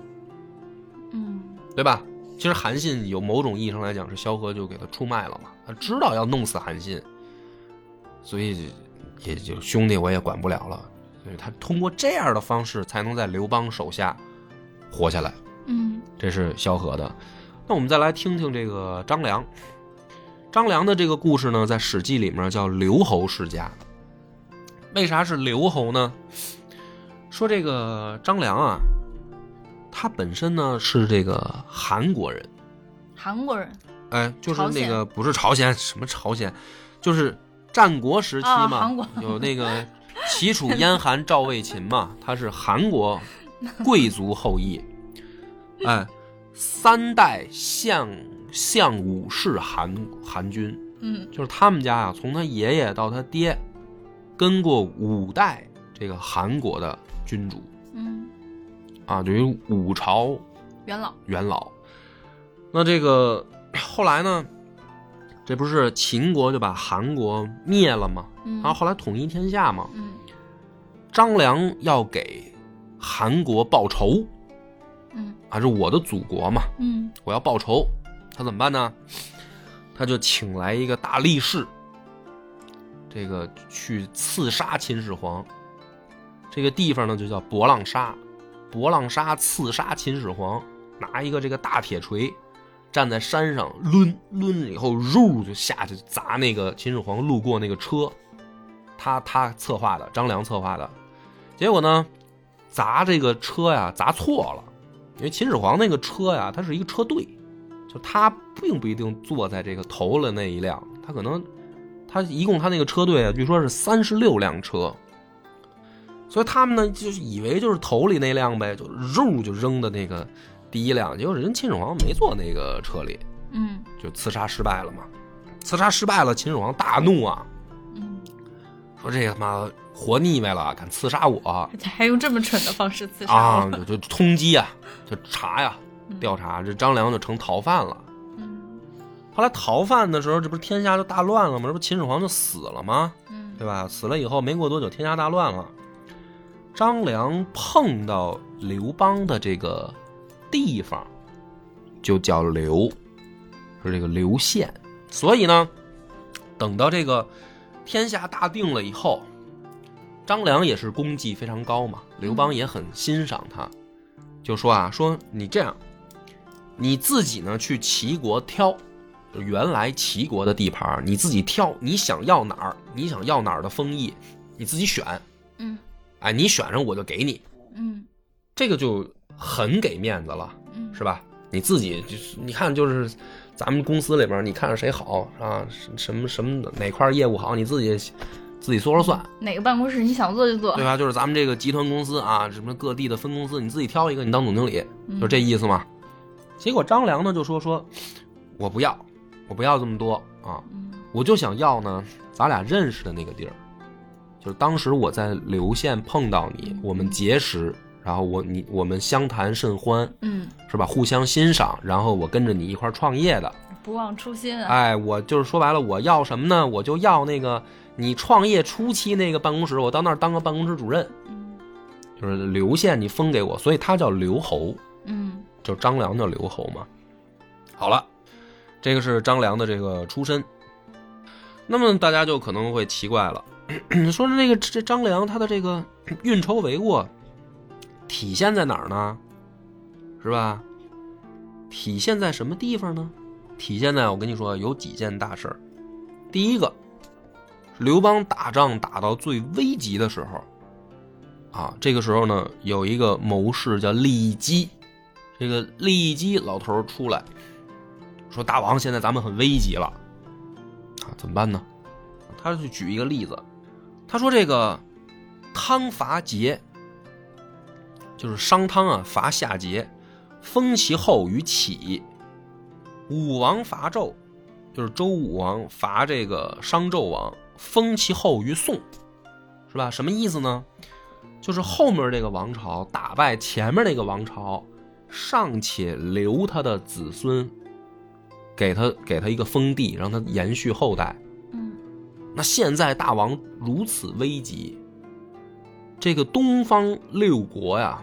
嗯。对吧？其实韩信有某种意义上来讲是萧何就给他出卖了嘛，他知道要弄死韩信，所以也就兄弟我也管不了了，所以他通过这样的方式才能在刘邦手下活下来。嗯这是萧何的。那我们再来听听这个张良。张良的这个故事呢，在《史记》里面叫刘侯世家。为啥是刘侯呢？说这个张良啊，他本身呢是这个韩国人，韩国人哎，就是那个不是朝鲜，什么朝鲜，就是战国时期嘛，有那个齐楚燕韩赵魏秦嘛，他是韩国贵族后裔，哎，三代相相武氏韩韩军，嗯。就是他们家啊，从他爷爷到他爹，跟过五代这个韩国的君主。嗯，啊，等于五朝元老。元老。那这个后来呢，这不是秦国就把韩国灭了吗？嗯然后后来统一天下嘛，嗯张良要给韩国报仇嗯啊，是我的祖国嘛，嗯我要报仇，他怎么办呢？他就请来一个大力士，这个去刺杀秦始皇。这个地方呢就叫博浪沙，博浪沙刺杀秦始皇，拿一个这个大铁锤，站在山上抡抡了以后，肉就下去砸那个秦始皇路过那个车，他他策划的，张良策划的，结果呢，砸这个车呀砸错了。因为秦始皇那个车呀，它是一个车队，就他并不一定坐在这个头了那一辆，他可能他一共他那个车队啊，据说是三十六辆车，所以他们呢就是以为就是头里那辆呗，就肉就扔的那个第一辆，结果人秦始皇没坐那个车里，嗯就刺杀失败了嘛。刺杀失败了，秦始皇大怒啊，嗯，说这个他妈活腻歪了，敢刺杀我，还用这么蠢的方式刺 杀啊，我？就就通缉啊，就查呀，嗯调查，这张良就成逃犯了。嗯后来逃犯的时候，这不是天下就大乱了吗？这不秦始皇就死了吗？嗯对吧？死了以后没过多久，天下大乱了。张良碰到刘邦的这个地方，就叫刘，是这个刘县。所以呢，等到这个天下大定了以后，张良也是功绩非常高嘛，刘邦也很欣赏他，就说啊，说你这样，你自己呢去齐国挑，就原来齐国的地盘，你自己挑，你想要哪儿，你想要哪儿的封邑，你自己选，嗯。哎，你选上我就给你，嗯。这个就很给面子了，嗯，是吧？你自己就是你看就是咱们公司里边，你看着谁好啊，什么什么哪块业务好，你自己自己说了算，哪个办公室你想做就做。对，吧？就是咱们这个集团公司啊，什么各地的分公司，你自己挑一个，你当总经理，嗯。就这意思嘛。结果张良呢就说说，我不要，我不要这么多啊，嗯。我就想要呢，咱俩认识的那个地儿，就是当时我在刘县碰到你，我们结识，然后我你我们相谈甚欢，嗯，是吧？互相欣赏，然后我跟着你一块儿创业的，不忘初心啊。哎，我就是说白了，我要什么呢？我就要那个你创业初期那个办公室，我到那儿当个办公室主任，嗯就是刘县你封给我，所以他叫刘侯，嗯就张良叫刘侯嘛。好了，这个是张良的这个出身。那么大家就可能会奇怪了，你 说这个这张良他的这个运筹帷幄体现在哪儿呢？是吧？体现在什么地方呢？体现在我跟你说有几件大事儿。第一个，刘邦打仗打到最危急的时候，啊，这个时候呢，有一个谋士叫利基，这个利基老头出来，说：“大王，现在咱们很危急了，啊，怎么办呢？”他就举一个例子，他说：“这个汤伐桀，就是商汤啊伐夏桀，封其后于启；武王伐纣，就是周武王伐这个商纣王，封其后于宋，是吧？什么意思呢？就是后面这个王朝打败前面那个王朝，尚且留他的子孙，给他给他一个封地，让他延续后代。嗯那现在大王如此危急，这个东方六国呀，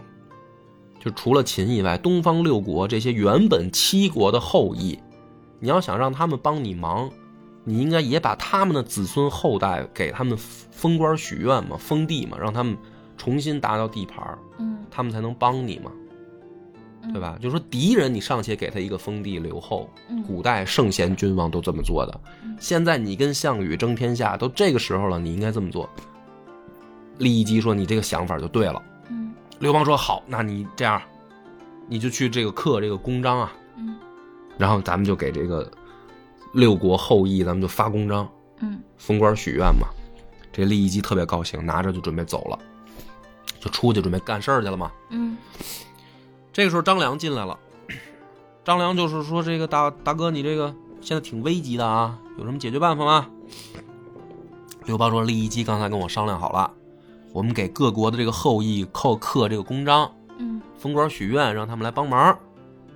就除了秦以外，东方六国这些原本七国的后裔，你要想让他们帮你忙，你应该也把他们的子孙后代给他们封官许愿嘛，封地嘛，让他们重新达到地盘嗯，他们才能帮你嘛，对吧？就说敌人你尚且给他一个封地留后，嗯古代圣贤君王都这么做的嗯。现在你跟项羽争天下，都这个时候了，你应该这么做。利基说：“你这个想法就对了。嗯”刘邦说：“好，那你这样，你就去这个刻这个公章啊，嗯然后咱们就给这个六国后裔，咱们就发公章，嗯封官许愿嘛。”这利基特别高兴，拿着就准备走了，就出去准备干事儿去了嘛。嗯这个时候张良进来了，张良就是说：“这个大大哥，你这个现在挺危急的啊，有什么解决办法吗？”刘邦说：“利益基刚才跟我商量好了，我们给各国的这个后裔刻刻这个公章，嗯封官许愿，让他们来帮忙。”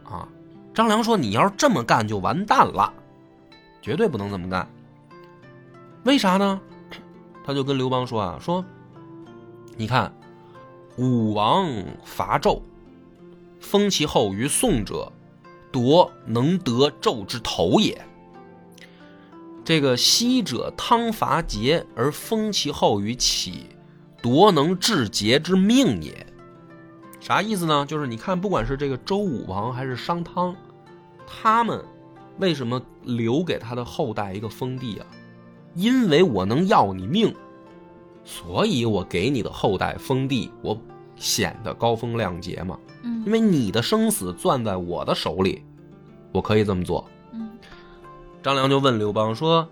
啊，张良说：“你要是这么干就完蛋了，绝对不能这么干。为啥呢？” 他就跟刘邦说：“啊，说，你看，武王伐纣。”封其后于宋者，夺能得纣之头也。这个昔者汤伐桀而封其后于启，夺能治节之命也。啥意思呢？就是你看，不管是这个周武王还是商汤，他们为什么留给他的后代一个封地啊？因为我能要你命，所以我给你的后代封地，我显得高风亮节嘛。嗯因为你的生死攥在我的手里，我可以这么做。嗯张良就问刘邦说：“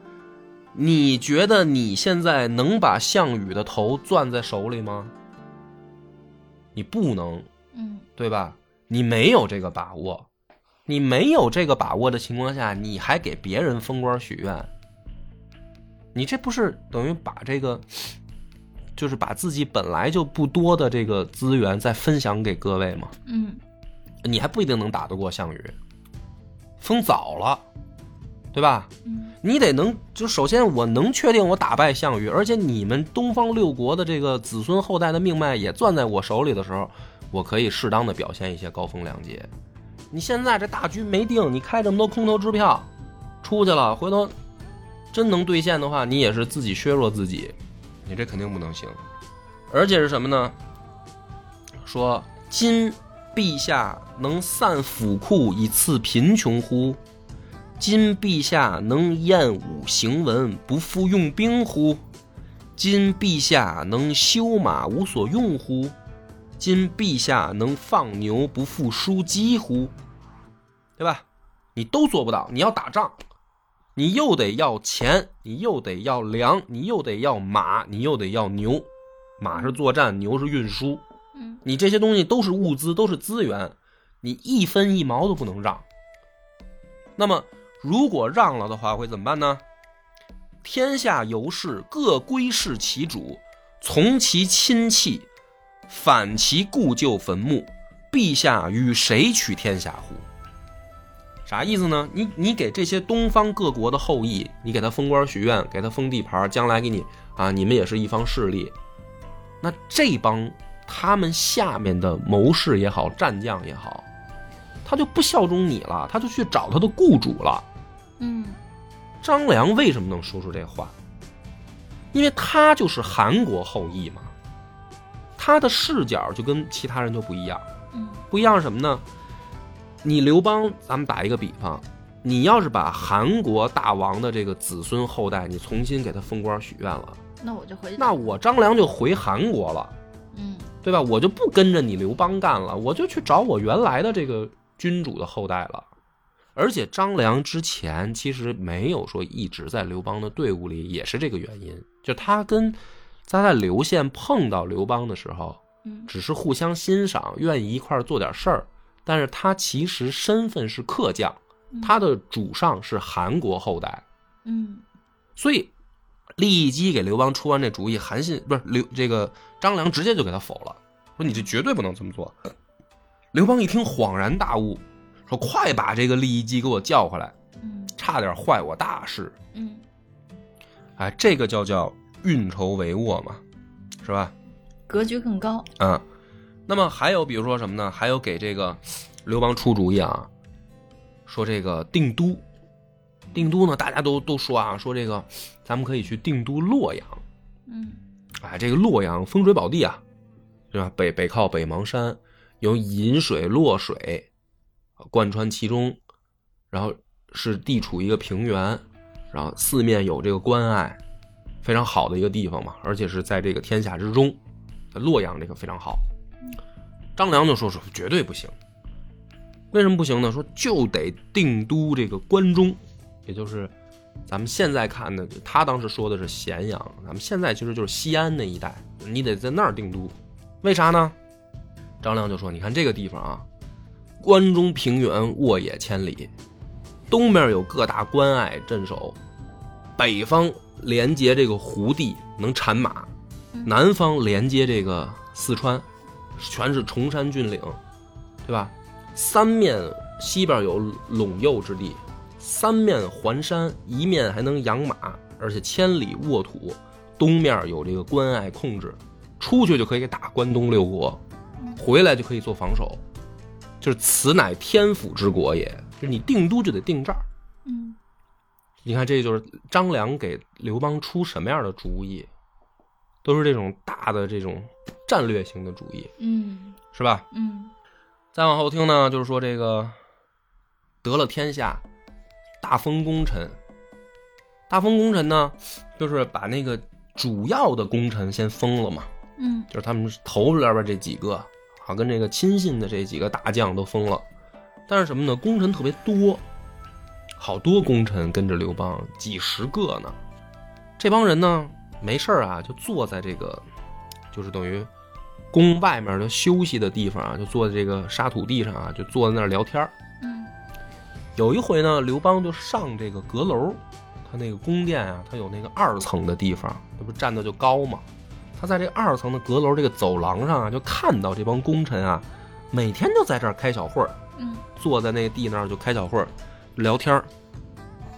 你觉得你现在能把项羽的头攥在手里吗？你不能，嗯对吧？你没有这个把握，你没有这个把握的情况下，你还给别人封官许愿，你这不是等于把这个，就是把自己本来就不多的这个资源再分享给各位吗？嗯你还不一定能打得过项羽，封早了，对吧？嗯你得能，就首先我能确定我打败项羽，而且你们东方六国的这个子孙后代的命脉也攥在我手里的时候，我可以适当的表现一些高风亮节。你现在这大局没定，你开这么多空头支票，出去了，回头真能兑现的话，你也是自己削弱自己，你这肯定不能行。而且是什么呢？说今陛下能散府库以赐贫穷乎？今陛下能厌武行文，不复用兵乎？今陛下能修马无所用乎？今陛下能放牛不复输鸡乎？对吧？你都做不到。你要打仗，你又得要钱，你又得要粮，你又得要马，你又得要牛。马是作战，牛是运输。嗯你这些东西都是物资，都是资源，你一分一毛都不能让。那么，如果让了的话，会怎么办呢？天下游士各归视其主，从其亲戚，反其故旧坟墓。陛下与谁取天下乎？啥意思呢？你你给这些东方各国的后裔，你给他封官许愿，给他封地盘，将来给你啊，你们也是一方势力。那这帮他们下面的谋士也好，战将也好，他就不效忠你了，他就去找他的雇主了。嗯张良为什么能说出这话？因为他就是韩国后裔嘛，他的视角就跟其他人就不一样。嗯不一样是什么呢？你刘邦，咱们打一个比方，你要是把韩国大王的这个子孙后代，你重新给他封官许愿了，那我就回去。那我张良就回韩国了。嗯对吧？我就不跟着你刘邦干了，我就去找我原来的这个君主的后代了。而且张良之前其实没有说一直在刘邦的队伍里，也是这个原因。就他跟他在刘县碰到刘邦的时候，嗯只是互相欣赏，愿意一块儿做点事儿。但是他其实身份是客将，他的主上是韩国后代，嗯所以利益基给刘邦出完这主意，韩信不是刘这个张良直接就给他否了，说你这绝对不能这么做。刘邦一听恍然大悟，说快把这个利益基给我叫回来，嗯差点坏我大事。嗯哎，这个叫叫运筹帷幄嘛，是吧？格局更高。啊，那么还有比如说什么呢？还有给这个刘邦出主意啊，说这个定都，定都呢，大家都都说啊，说这个咱们可以去定都洛阳。嗯哎，这个洛阳风水宝地啊，对吧？北北靠北邙山，有引水落水贯穿其中，然后是地处一个平原，然后四面有这个关隘，非常好的一个地方嘛，而且是在这个天下之中，在洛阳这个非常好。张良就说说绝对不行，为什么不行呢？说就得定都这个关中，也就是咱们现在看的，他当时说的是咸阳，咱们现在其实就是西安那一带，你得在那儿定都。为啥呢？张良就说：“你看这个地方啊，关中平原，沃野千里，东面有各大关隘镇守，北方连接这个胡地能产马，南方连接这个四川，全是崇山峻岭，对吧？三面西边有陇右之地，三面环山，一面还能养马，而且千里沃土，东面有这个关隘控制，出去就可以打关东六国，回来就可以做防守，就是此乃天府之国也。就是你定都就得定这儿。嗯你看，这就是张良给刘邦出什么样的主意，都是这种大的这种战略型的主意，嗯是吧？嗯再往后听呢，就是说这个得了天下，大封功臣。大封功臣呢，就是把那个主要的功臣先封了嘛，嗯就是他们头里边这几个，啊，跟这个亲信的这几个大将都封了。但是什么呢？功臣特别多，好多功臣跟着刘邦，几十个呢。这帮人呢，没事儿啊，就坐在这个，就是等于宫外面的休息的地方啊，就坐在这个沙土地上啊，就坐在那儿聊天儿嗯有一回呢，刘邦就上这个阁楼，他那个宫殿啊，他有那个二层的地方，这不站的就高嘛。他在这二层的阁楼这个走廊上啊，就看到这帮功臣啊，每天就在这儿开小会儿，嗯坐在那个地那儿就开小会儿，聊天儿。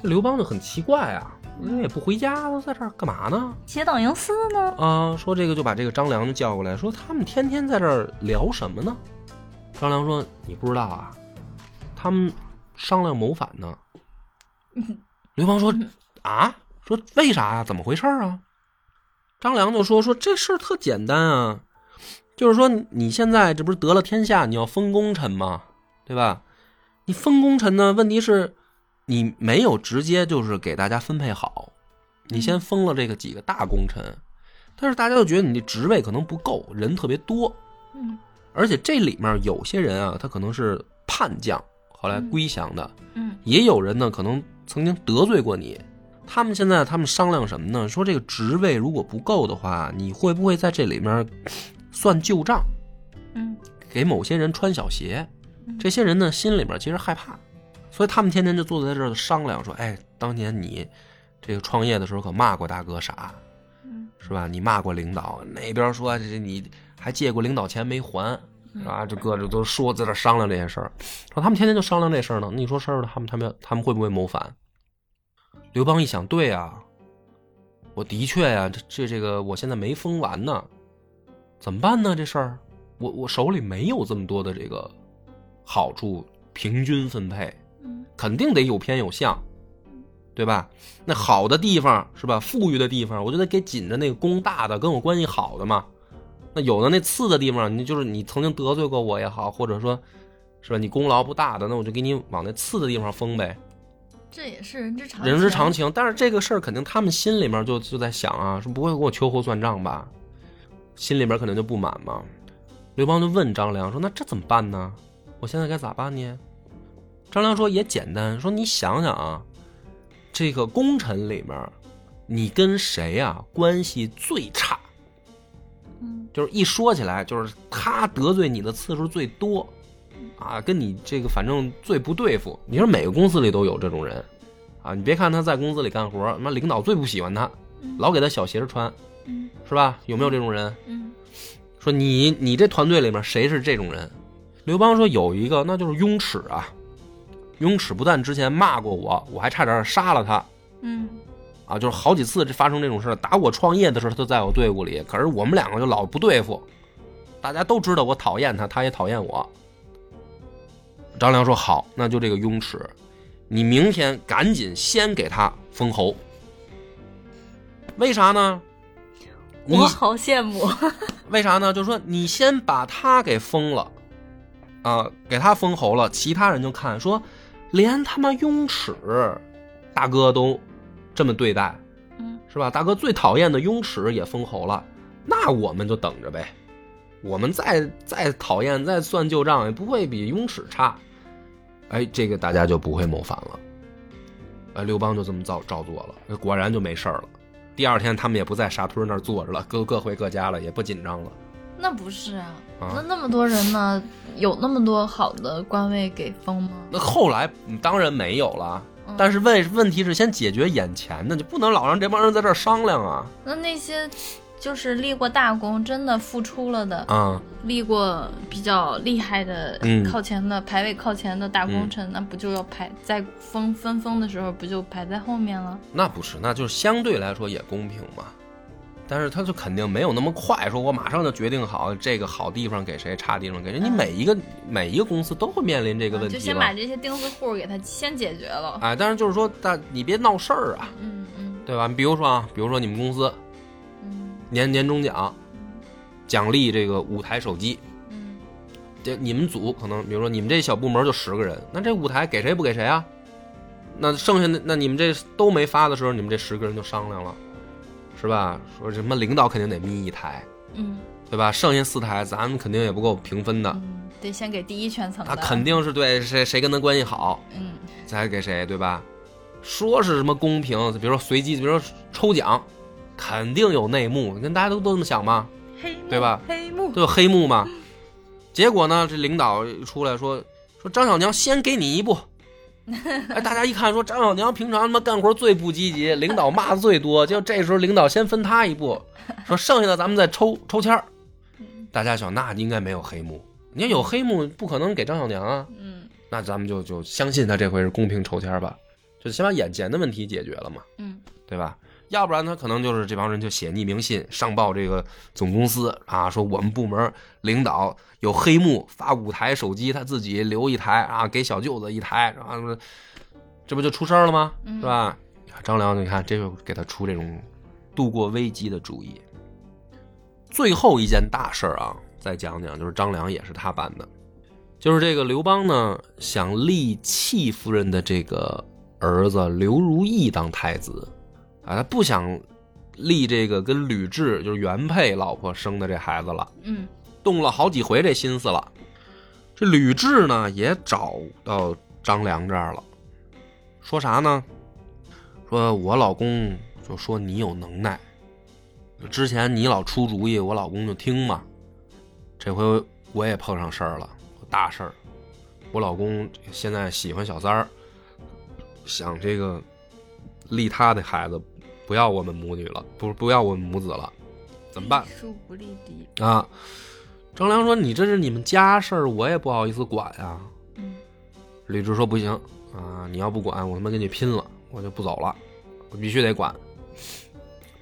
刘邦就很奇怪啊，人也不回家，都在这儿干嘛呢？结党营私呢？啊，说这个就把这个张良叫过来，说他们天天在这儿聊什么呢？张良说：“你不知道啊，他们商量谋反呢。”刘邦说：“啊，说为啥呀？怎么回事啊？”张良就说：“说这事儿特简单啊，就是说你现在这不是得了天下，你要封功臣吗？对吧？你封功臣呢，问题是你没有直接就是给大家分配好，你先封了这个几个大功臣，但是大家就觉得你这职位可能不够，人特别多，嗯而且这里面有些人啊，他可能是叛将，后来归降的，嗯也有人呢可能曾经得罪过你。他们现在他们商量什么呢？说这个职位如果不够的话，你会不会在这里面算旧账，嗯给某些人穿小鞋嗯？这些人呢心里面其实害怕，所以他们天天就坐在这儿商量说：“哎，当年你这个创业的时候可骂过大哥傻，嗯是吧？你骂过领导，那边说这你还借过领导钱没还，是吧？这各种都说在这商量这些事儿，说他们天天就商量这事儿呢。你说事儿了，他们他们他们会不会谋反？刘邦一想，对啊，我的确呀、这这这个我现在没封完呢，怎么办呢？这事儿，我我手里没有这么多的这个好处，平均分配，嗯肯定得有偏有向，对吧？那好的地方是吧？富裕的地方，我就得给紧着那个功大的、跟我关系好的嘛。那有的那次的地方，你就是你曾经得罪过我也好，或者说，是吧？你功劳不大的，那我就给你往那次的地方封呗，这也是人之常人之常情。但是这个事儿肯定他们心里面就就在想啊，说不会给我秋后算账吧？心里面肯定就不满嘛。刘邦就问张良说：“那这怎么办呢？我现在该咋办呢？”张良说：“也简单，说你想想啊，这个功臣里面，你跟谁啊关系最差？嗯就是一说起来，就是他得罪你的次数最多，啊，跟你这个反正最不对付。你说每个公司里都有这种人，啊，你别看他在公司里干活，那领导最不喜欢他，嗯老给他小鞋穿，嗯是吧？有没有这种人？嗯说你你这团队里面谁是这种人？刘邦说有一个，那就是雍齿啊。雍齿不但之前骂过我，我还差点杀了他嗯啊！就是好几次这发生这种事，打我创业的时候他都在我队伍里，可是我们两个就老不对付，大家都知道我讨厌他，他也讨厌我。张良说好，那就这个雍齿，你明天赶紧先给他封侯。为啥呢？你我好羡慕。为啥呢？就是说你先把他给封了，啊，给他封侯了，其他人就看说，连他妈雍齿大哥都这么对待，嗯是吧？大哥最讨厌的雍齿也封侯了，那我们就等着呗。我们再再讨厌再算旧账，也不会比雍齿差。哎，这个大家就不会谋反了。哎，刘邦就这么照照做了，果然就没事儿了。第二天他们也不在沙屯那儿坐着了，各各回各家了，也不紧张了。那不是啊，啊那那么多人呢，有那么多好的官位给封吗？那后来嗯当然没有了，嗯但是问问题是先解决眼前的，就不能老让这帮人在这儿商量啊那那些就是立过大功、真的付出了的，啊！立过比较厉害的、嗯靠前的排位靠前的大功臣，那不就要排在分分封的时候不就排在后面了？那不是，那就是相对来说也公平嘛。但是他就肯定没有那么快，说我马上就决定好这个好地方给谁，差地方给谁。你嗯每一个每一个公司都会面临这个问就题就先把？这些钉子户给他先解决了。哎，但是就是说，但你别闹事儿啊，嗯嗯对吧？比如说啊，比如说你们公司嗯年年终奖奖励这个五台手机，嗯这你们组可能，比如说你们这小部门就十个人，那这五台给谁不给谁啊？那剩下的那你们这都没发的时候，你们这十个人就商量了，是吧？说什么领导肯定得眯一台，嗯对吧？剩下四台咱们肯定也不够平分的，嗯，得先给第一圈层的。他肯定是对谁谁跟他关系好嗯才给谁，对吧？说是什么公平，比如说随机，比如说抽奖，肯定有内幕，跟大家都都这么想吗？黑幕对吧黑幕都有黑幕嘛。结果呢，这领导出来说说张小娘先给你一步。哎，大家一看说张小娘平常他妈干活最不积极，领导骂的最多，结果这时候领导先分他一步，说剩下的咱们再抽抽签儿。大家想，那应该没有黑幕。你要有黑幕，不可能给张小娘啊。嗯那咱们就就相信他这回是公平抽签儿吧，就先把眼前的问题解决了嘛。嗯对吧？要不然他可能就是这帮人就写匿名信上报这个总公司啊，说我们部门领导有黑幕，发五台手机，他自己留一台啊，给小舅子一台，然后这不就出事儿了吗？嗯是吧？张良，你看这就给他出这种度过危机的主意。最后一件大事儿啊，再讲讲，就是张良也是他办的，就是这个刘邦呢想立戚夫人的这个儿子刘如意当太子，啊，他不想立这个跟吕雉就是原配老婆生的这孩子了，嗯动了好几回这心思了。这吕雉呢也找到张良这儿了，说啥呢？说我老公就说你有能耐，之前你老出主意，我老公就听嘛。这回我也碰上事儿了，大事儿。我老公现在喜欢小三儿，想这个立他的孩子，不要我们母女了，不不要我们母子了，怎么办？树不立地。啊，张良说：“你这是你们家事儿，我也不好意思管啊。嗯”吕雉说：“不行啊，你要不管，我他妈跟你拼了，我就不走了，我必须得管。”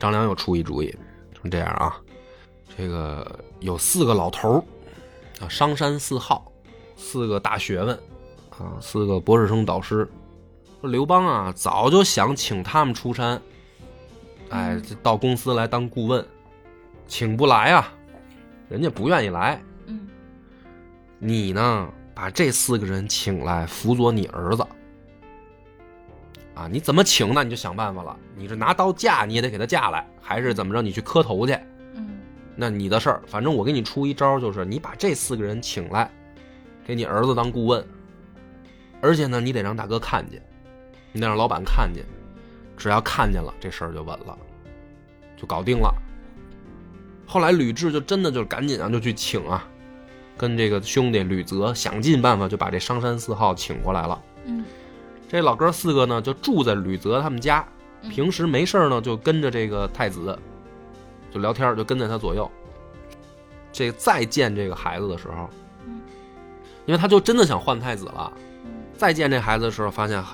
张良又出一主意，说：“这样啊，这个有四个老头儿啊，商山四号，四个大学问啊，四个博士生导师。说刘邦啊，早就想请他们出山，哎，到公司来当顾问，请不来啊。”人家不愿意来，嗯你呢，把这四个人请来辅佐你儿子。啊，你怎么请呢？你就想办法了。你是拿刀架，你也得给他架来，还是怎么着？你去磕头去，嗯那你的事儿。反正我给你出一招，就是你把这四个人请来，给你儿子当顾问，而且呢，你得让大哥看见，你得让老板看见，只要看见了，这事儿就稳了，就搞定了。后来吕雉就真的就赶紧啊，就去请啊，跟这个兄弟吕泽想尽办法就把这商山四号请过来了。嗯这老哥四个呢，就住在吕泽他们家，嗯平时没事儿呢，就跟着这个太子，就聊天，就跟在他左右。这再见这个孩子的时候，嗯因为他就真的想换太子了。嗯再见这孩子的时候，发现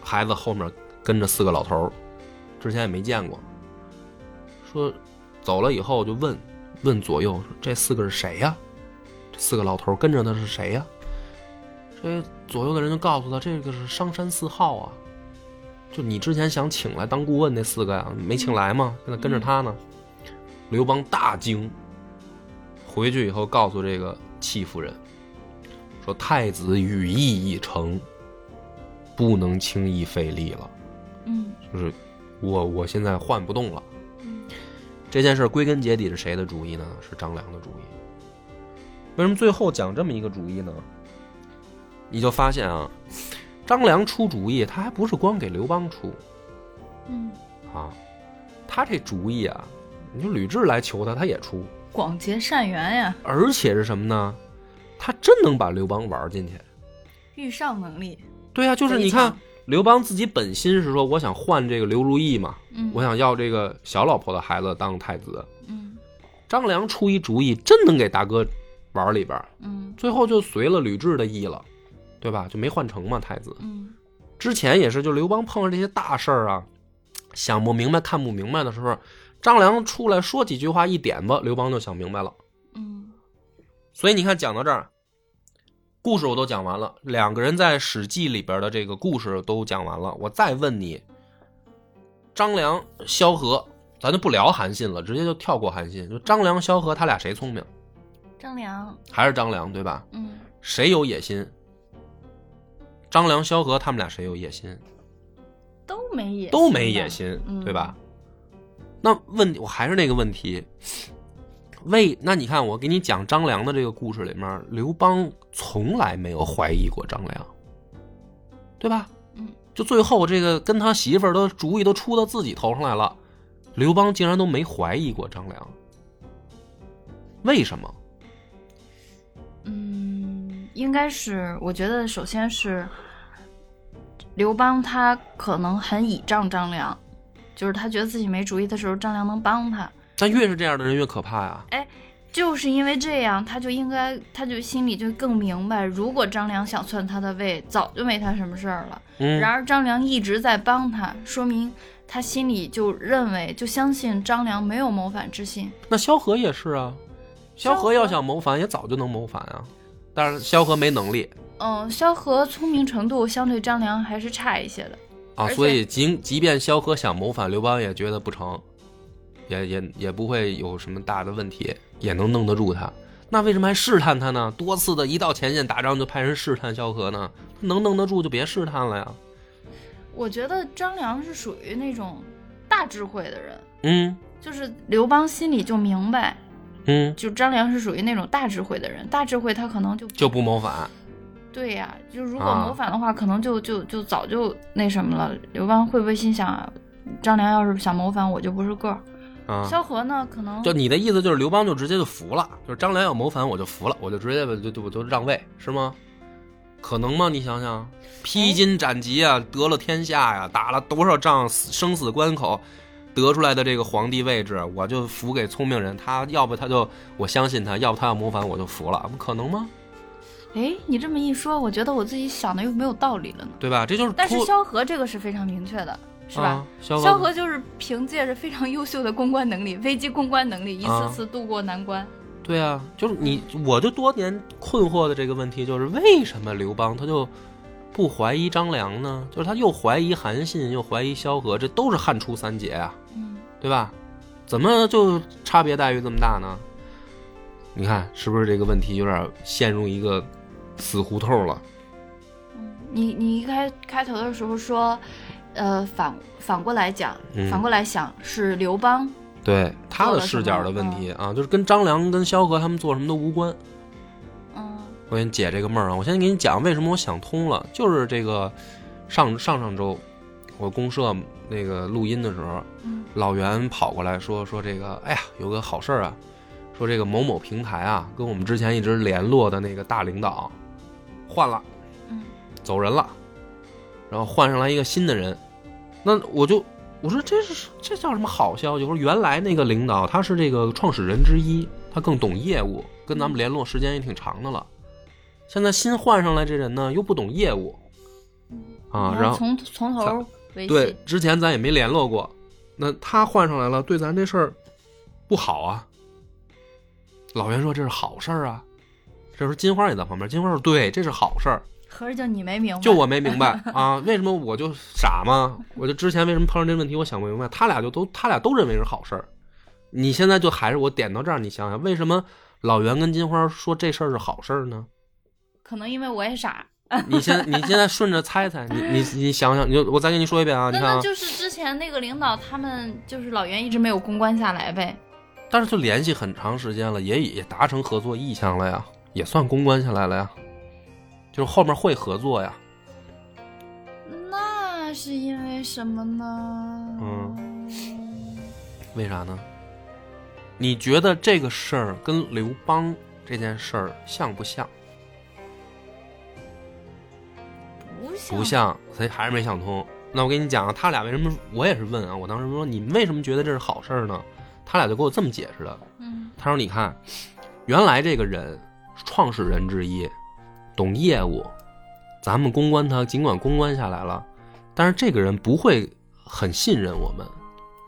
孩子后面跟着四个老头儿，之前也没见过。说走了以后就问问左右，这四个是谁呀？这四个老头儿跟着他是谁呀？这左右的人就告诉他，这个是商山四号啊，就你之前想请来当顾问那四个呀，没请来吗？现在跟着他呢。刘邦大惊，回去以后告诉这个戚夫人，说太子羽翼已成，不能轻易费力了，嗯就是我我现在换不动了。嗯这件事归根结底是谁的主意呢？是张良的主意。为什么最后讲这么一个主意呢？你就发现啊，张良出主意，他还不是光给刘邦出嗯，啊，他这主意啊，你说吕雉来求他，他也出，广结善缘呀，而且是什么呢？他真能把刘邦玩进去。遇上能力。对啊，就是你看常刘邦自己本心是说，我想换这个刘如意嘛，嗯，我想要这个小老婆的孩子当太子。嗯张良出一主意，真能给大哥玩里边，嗯最后就随了吕雉的意了，对吧？就没换成嘛，太子。嗯之前也是，就刘邦碰上这些大事儿啊，想不明白、看不明白的时候，张良出来说几句话，一点子，刘邦就想明白了。嗯所以你看，讲到这儿，故事我都讲完了，两个人在《史记》里边的这个故事都讲完了。我再问你，张良、萧何，咱就不聊韩信了，直接就跳过韩信，就张良、萧何，他俩谁聪明？张良，还是张良，对吧？嗯谁有野心？张良、萧何他们俩谁有野心？都没野，都没野心，嗯对吧？那问题我还是那个问题，为那你看我给你讲张良的这个故事里面，刘邦从来没有怀疑过张良，对吧？嗯，就最后这个跟他媳妇儿的主意都出到自己头上来了，刘邦竟然都没怀疑过张良，为什么？嗯，应该是，我觉得首先是刘邦，他可能很倚仗张良，就是他觉得自己没主意的时候，张良能帮他。但越是这样的人越可怕呀！哎就是因为这样，他就应该，他就心里就更明白，如果张良想篡他的位，早就没他什么事儿了。嗯，然而张良一直在帮他，说明他心里就认为，就相信张良没有谋反之心。那萧何也是啊，萧何要想谋反，也早就能谋反啊，但是萧何没能力嗯，萧何聪明程度相对张良还是差一些的。啊，所以即即便萧何想谋反，刘邦也觉得不成，也也也不会有什么大的问题，也能弄得住他。那为什么还试探他呢？多次的一到前线打仗就派人试探萧何呢？能弄得住就别试探了呀。我觉得张良是属于那种大智慧的人，嗯就是刘邦心里就明白，嗯，就张良是属于那种大智慧的人，大智慧他可能就就不谋反。对呀、就如果啊谋反的话，可能就就就早就那什么了。刘邦会不会心想，啊张良要是想谋反，我就不是个儿。啊。萧何呢，可能就你的意思就是刘邦就直接就服了，就是张良要谋反我就服了，我就直接就就我就让位是吗？可能吗？你想想，披荆斩棘啊，得了天下呀，打了多少仗，死生死关口，得出来的这个皇帝位置，我就服给聪明人。他要不他就我相信他，要不他要谋反我就服了，不可能吗？哎，你这么一说，我觉得我自己想的又没有道理了呢。对吧？这就是但是萧何这个是非常明确的，是吧？啊、萧萧何就是凭借着非常优秀的公关能力、危机公关能力，一啊次次渡过难关。对啊，就是你，我就多年困惑的这个问题就是为什么刘邦他就不怀疑张良呢？就是他又怀疑韩信，又怀疑萧何，这都是汉初三杰啊，嗯，对吧？怎么就差别待遇这么大呢？你看是不是这个问题有点陷入一个死胡同了？你你一开开头的时候说，呃，反反过来讲，嗯反过来想是刘邦，对他的视角的问题啊，就是跟张良、跟萧何他们做什么都无关。嗯我给你解这个闷儿啊！我先给你讲为什么我想通了，就是这个上上上周我公社那个录音的时候，嗯老袁跑过来说说这个，哎呀，有个好事儿啊，说这个某某平台啊，跟我们之前一直联络的那个大领导换了，嗯走人了，然后换上来一个新的人，那我就我说这是这叫什么好消息？我说原来那个领导他是这个创始人之一，他更懂业务，跟咱们联络时间也挺长的了。现在新换上来这人呢，又不懂业务啊，然后从从头对，之前咱也没联络过，那他换上来了，对咱这事儿不好啊。老袁说这是好事儿啊，这时候金花也在旁边，金花说对，这是好事儿。合着就你没明白，就我没明白 啊，为什么我就傻吗？我就之前为什么碰上这个问题，我想不明白。他俩就都他俩都认为是好事儿，你现在就还是我点到这儿，你想想为什么老袁跟金花说这事儿是好事儿呢？可能因为我也傻，你现在你现在顺着猜猜，你你你想想，你就我再跟你说一遍啊，你看就是之前那个领导他们就是老袁一直没有公关下来呗。但是就联系很长时间了，也也达成合作意向了呀，也算公关下来了呀，就是后面会合作呀。那是因为什么呢？嗯，为啥呢？你觉得这个事儿跟刘邦这件事儿像不像？不像不像，所以还是没想通。那我跟你讲啊，他俩为什么？我也是问啊，我当时说你们为什么觉得这是好事儿呢？他俩就给我这么解释的。嗯他说：“你看，原来这个人创始人之一，懂业务，咱们公关他，尽管公关下来了，但是这个人不会很信任我们，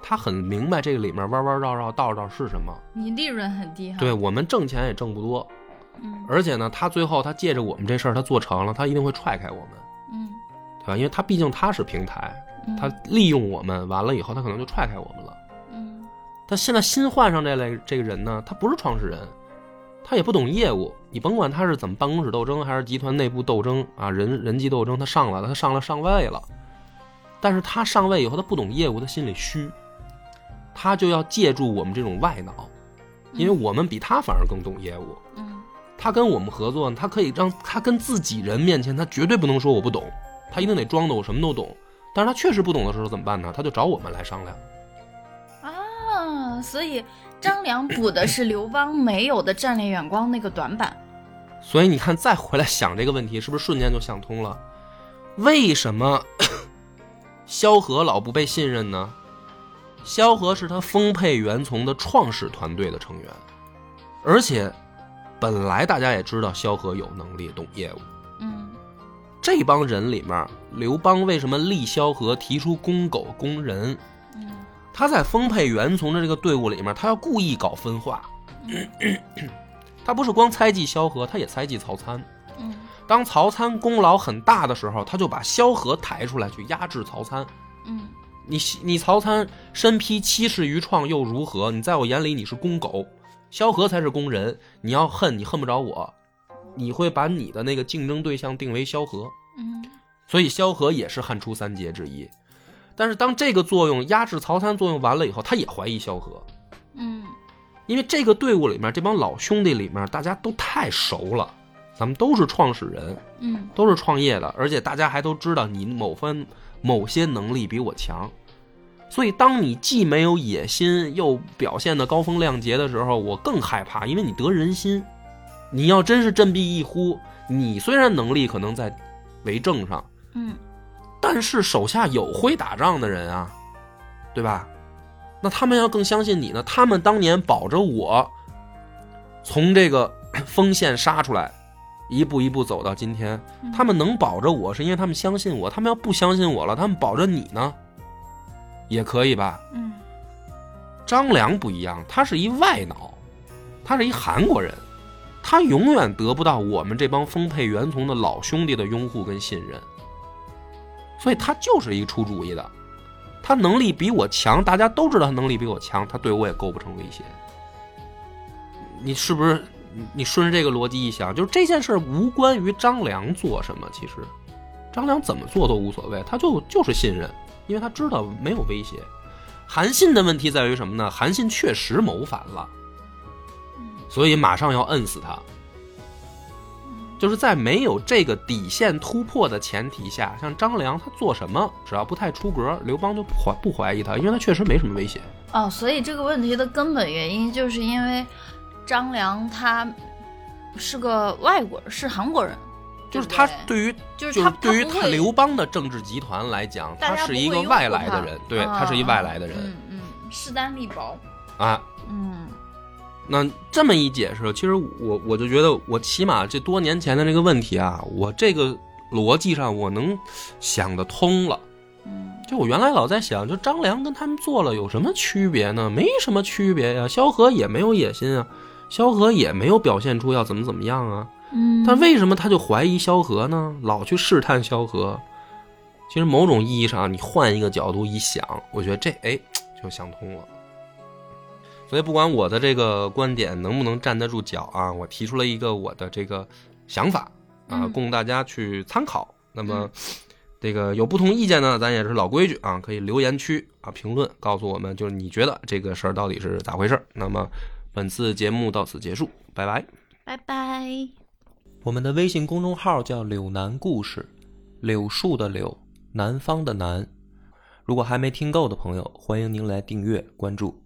他很明白这个里面弯弯绕绕道道是什么。你利润很低哈。对，我们挣钱也挣不多，嗯而且呢，他最后他借着我们这事儿他做成了，他一定会踹开我们，嗯对吧？因为他毕竟他是平台，嗯，他利用我们完了以后，他可能就踹开我们了。”嗯但现在新换上这类这个人呢，他不是创始人，他也不懂业务。你甭管他是怎么办公室斗争，还是集团内部斗争啊，人人际斗争，他上来了，他上了上位了。但是他上位以后，他不懂业务，他心里虚，他就要借助我们这种外脑，因为我们比他反而更懂业务。嗯他跟我们合作，他可以让他跟自己人面前，他绝对不能说我不懂，他一定得装的我什么都懂。但是他确实不懂的时候怎么办呢？他就找我们来商量。啊，所以张良补的是刘邦没有的战略眼光那个短板。所以你看，再回来想这个问题，是不是瞬间就想通了？为什么 萧何老不被信任呢？萧何是他丰沛源从的创始团队的成员，而且本来大家也知道萧何有能力懂业务。嗯这帮人里面，刘邦为什么立萧何提出公狗公人？嗯他在丰沛源从的这个队伍里面，他要故意搞分化。他不是光猜忌萧何，他也猜忌曹参。嗯当曹参功劳很大的时候，他就把萧何抬出来去压制曹参。嗯你你曹参身披七世余创又如何？你在我眼里你是公狗，萧何才是公人。你要恨你恨不着我，你会把你的那个竞争对象定为萧何。嗯所以萧何也是汉初三杰之一。但是当这个作用压制曹参作用完了以后，他也怀疑萧何，嗯。因为这个队伍里面这帮老兄弟里面大家都太熟了，咱们都是创始人，嗯。都是创业的，而且大家还都知道你某分某些能力比我强，所以当你既没有野心，又表现的高风亮节的时候，我更害怕，因为你得人心。你要真是振臂一呼，你虽然能力可能在为政上，嗯但是手下有会打仗的人啊，对吧？那他们要更相信你呢。他们当年保着我从这个 锋线杀出来，一步一步走到今天，嗯他们能保着我，是因为他们相信我。他们要不相信我了，他们保着你呢，也可以吧？嗯张良不一样，他是一外脑，他是一韩国人，他永远得不到我们这帮丰沛原从的老兄弟的拥护跟信任，所以他就是一个出主意的。他能力比我强，大家都知道他能力比我强，他对我也构不成威胁。你是不是？你你顺着这个逻辑一想，就是这件事无关于张良做什么，其实张良怎么做都无所谓，他就就是信任，因为他知道没有威胁。韩信的问题在于什么呢？韩信确实谋反了，所以马上要摁死他。就是在没有这个底线突破的前提下，像张良他做什么，只要不太出格，刘邦就不怀不怀疑他，因为他确实没什么威胁。哦，所以这个问题的根本原因就是因为张良他是个外国人，是韩国人，就是他对于就是就是他对于他刘邦的政治集团来讲，他是一个外来的人，对啊他是一外来的人嗯嗯，势单力薄，啊。嗯那这么一解释，其实我我就觉得，我起码这多年前的这个问题啊，我这个逻辑上我能想得通了。嗯就我原来老在想，就张良跟他们做了有什么区别呢？没什么区别呀。萧何也没有野心啊，萧何也没有表现出要怎么怎么样啊。嗯，但为什么他就怀疑萧何呢？老去试探萧何？其实某种意义上，你换一个角度一想，我觉得这哎就想通了。所以不管我的这个观点能不能站得住脚啊，我提出了一个我的这个想法啊，嗯供大家去参考。那么。这个有不同意见呢，咱也是老规矩啊，可以留言区啊评论告诉我们，就是你觉得这个事儿到底是咋回事儿那么本次节目到此结束，拜拜。拜拜。我们的微信公众号叫“柳南故事”，柳树的柳，南方的南。如果还没听够的朋友，欢迎您来订阅关注。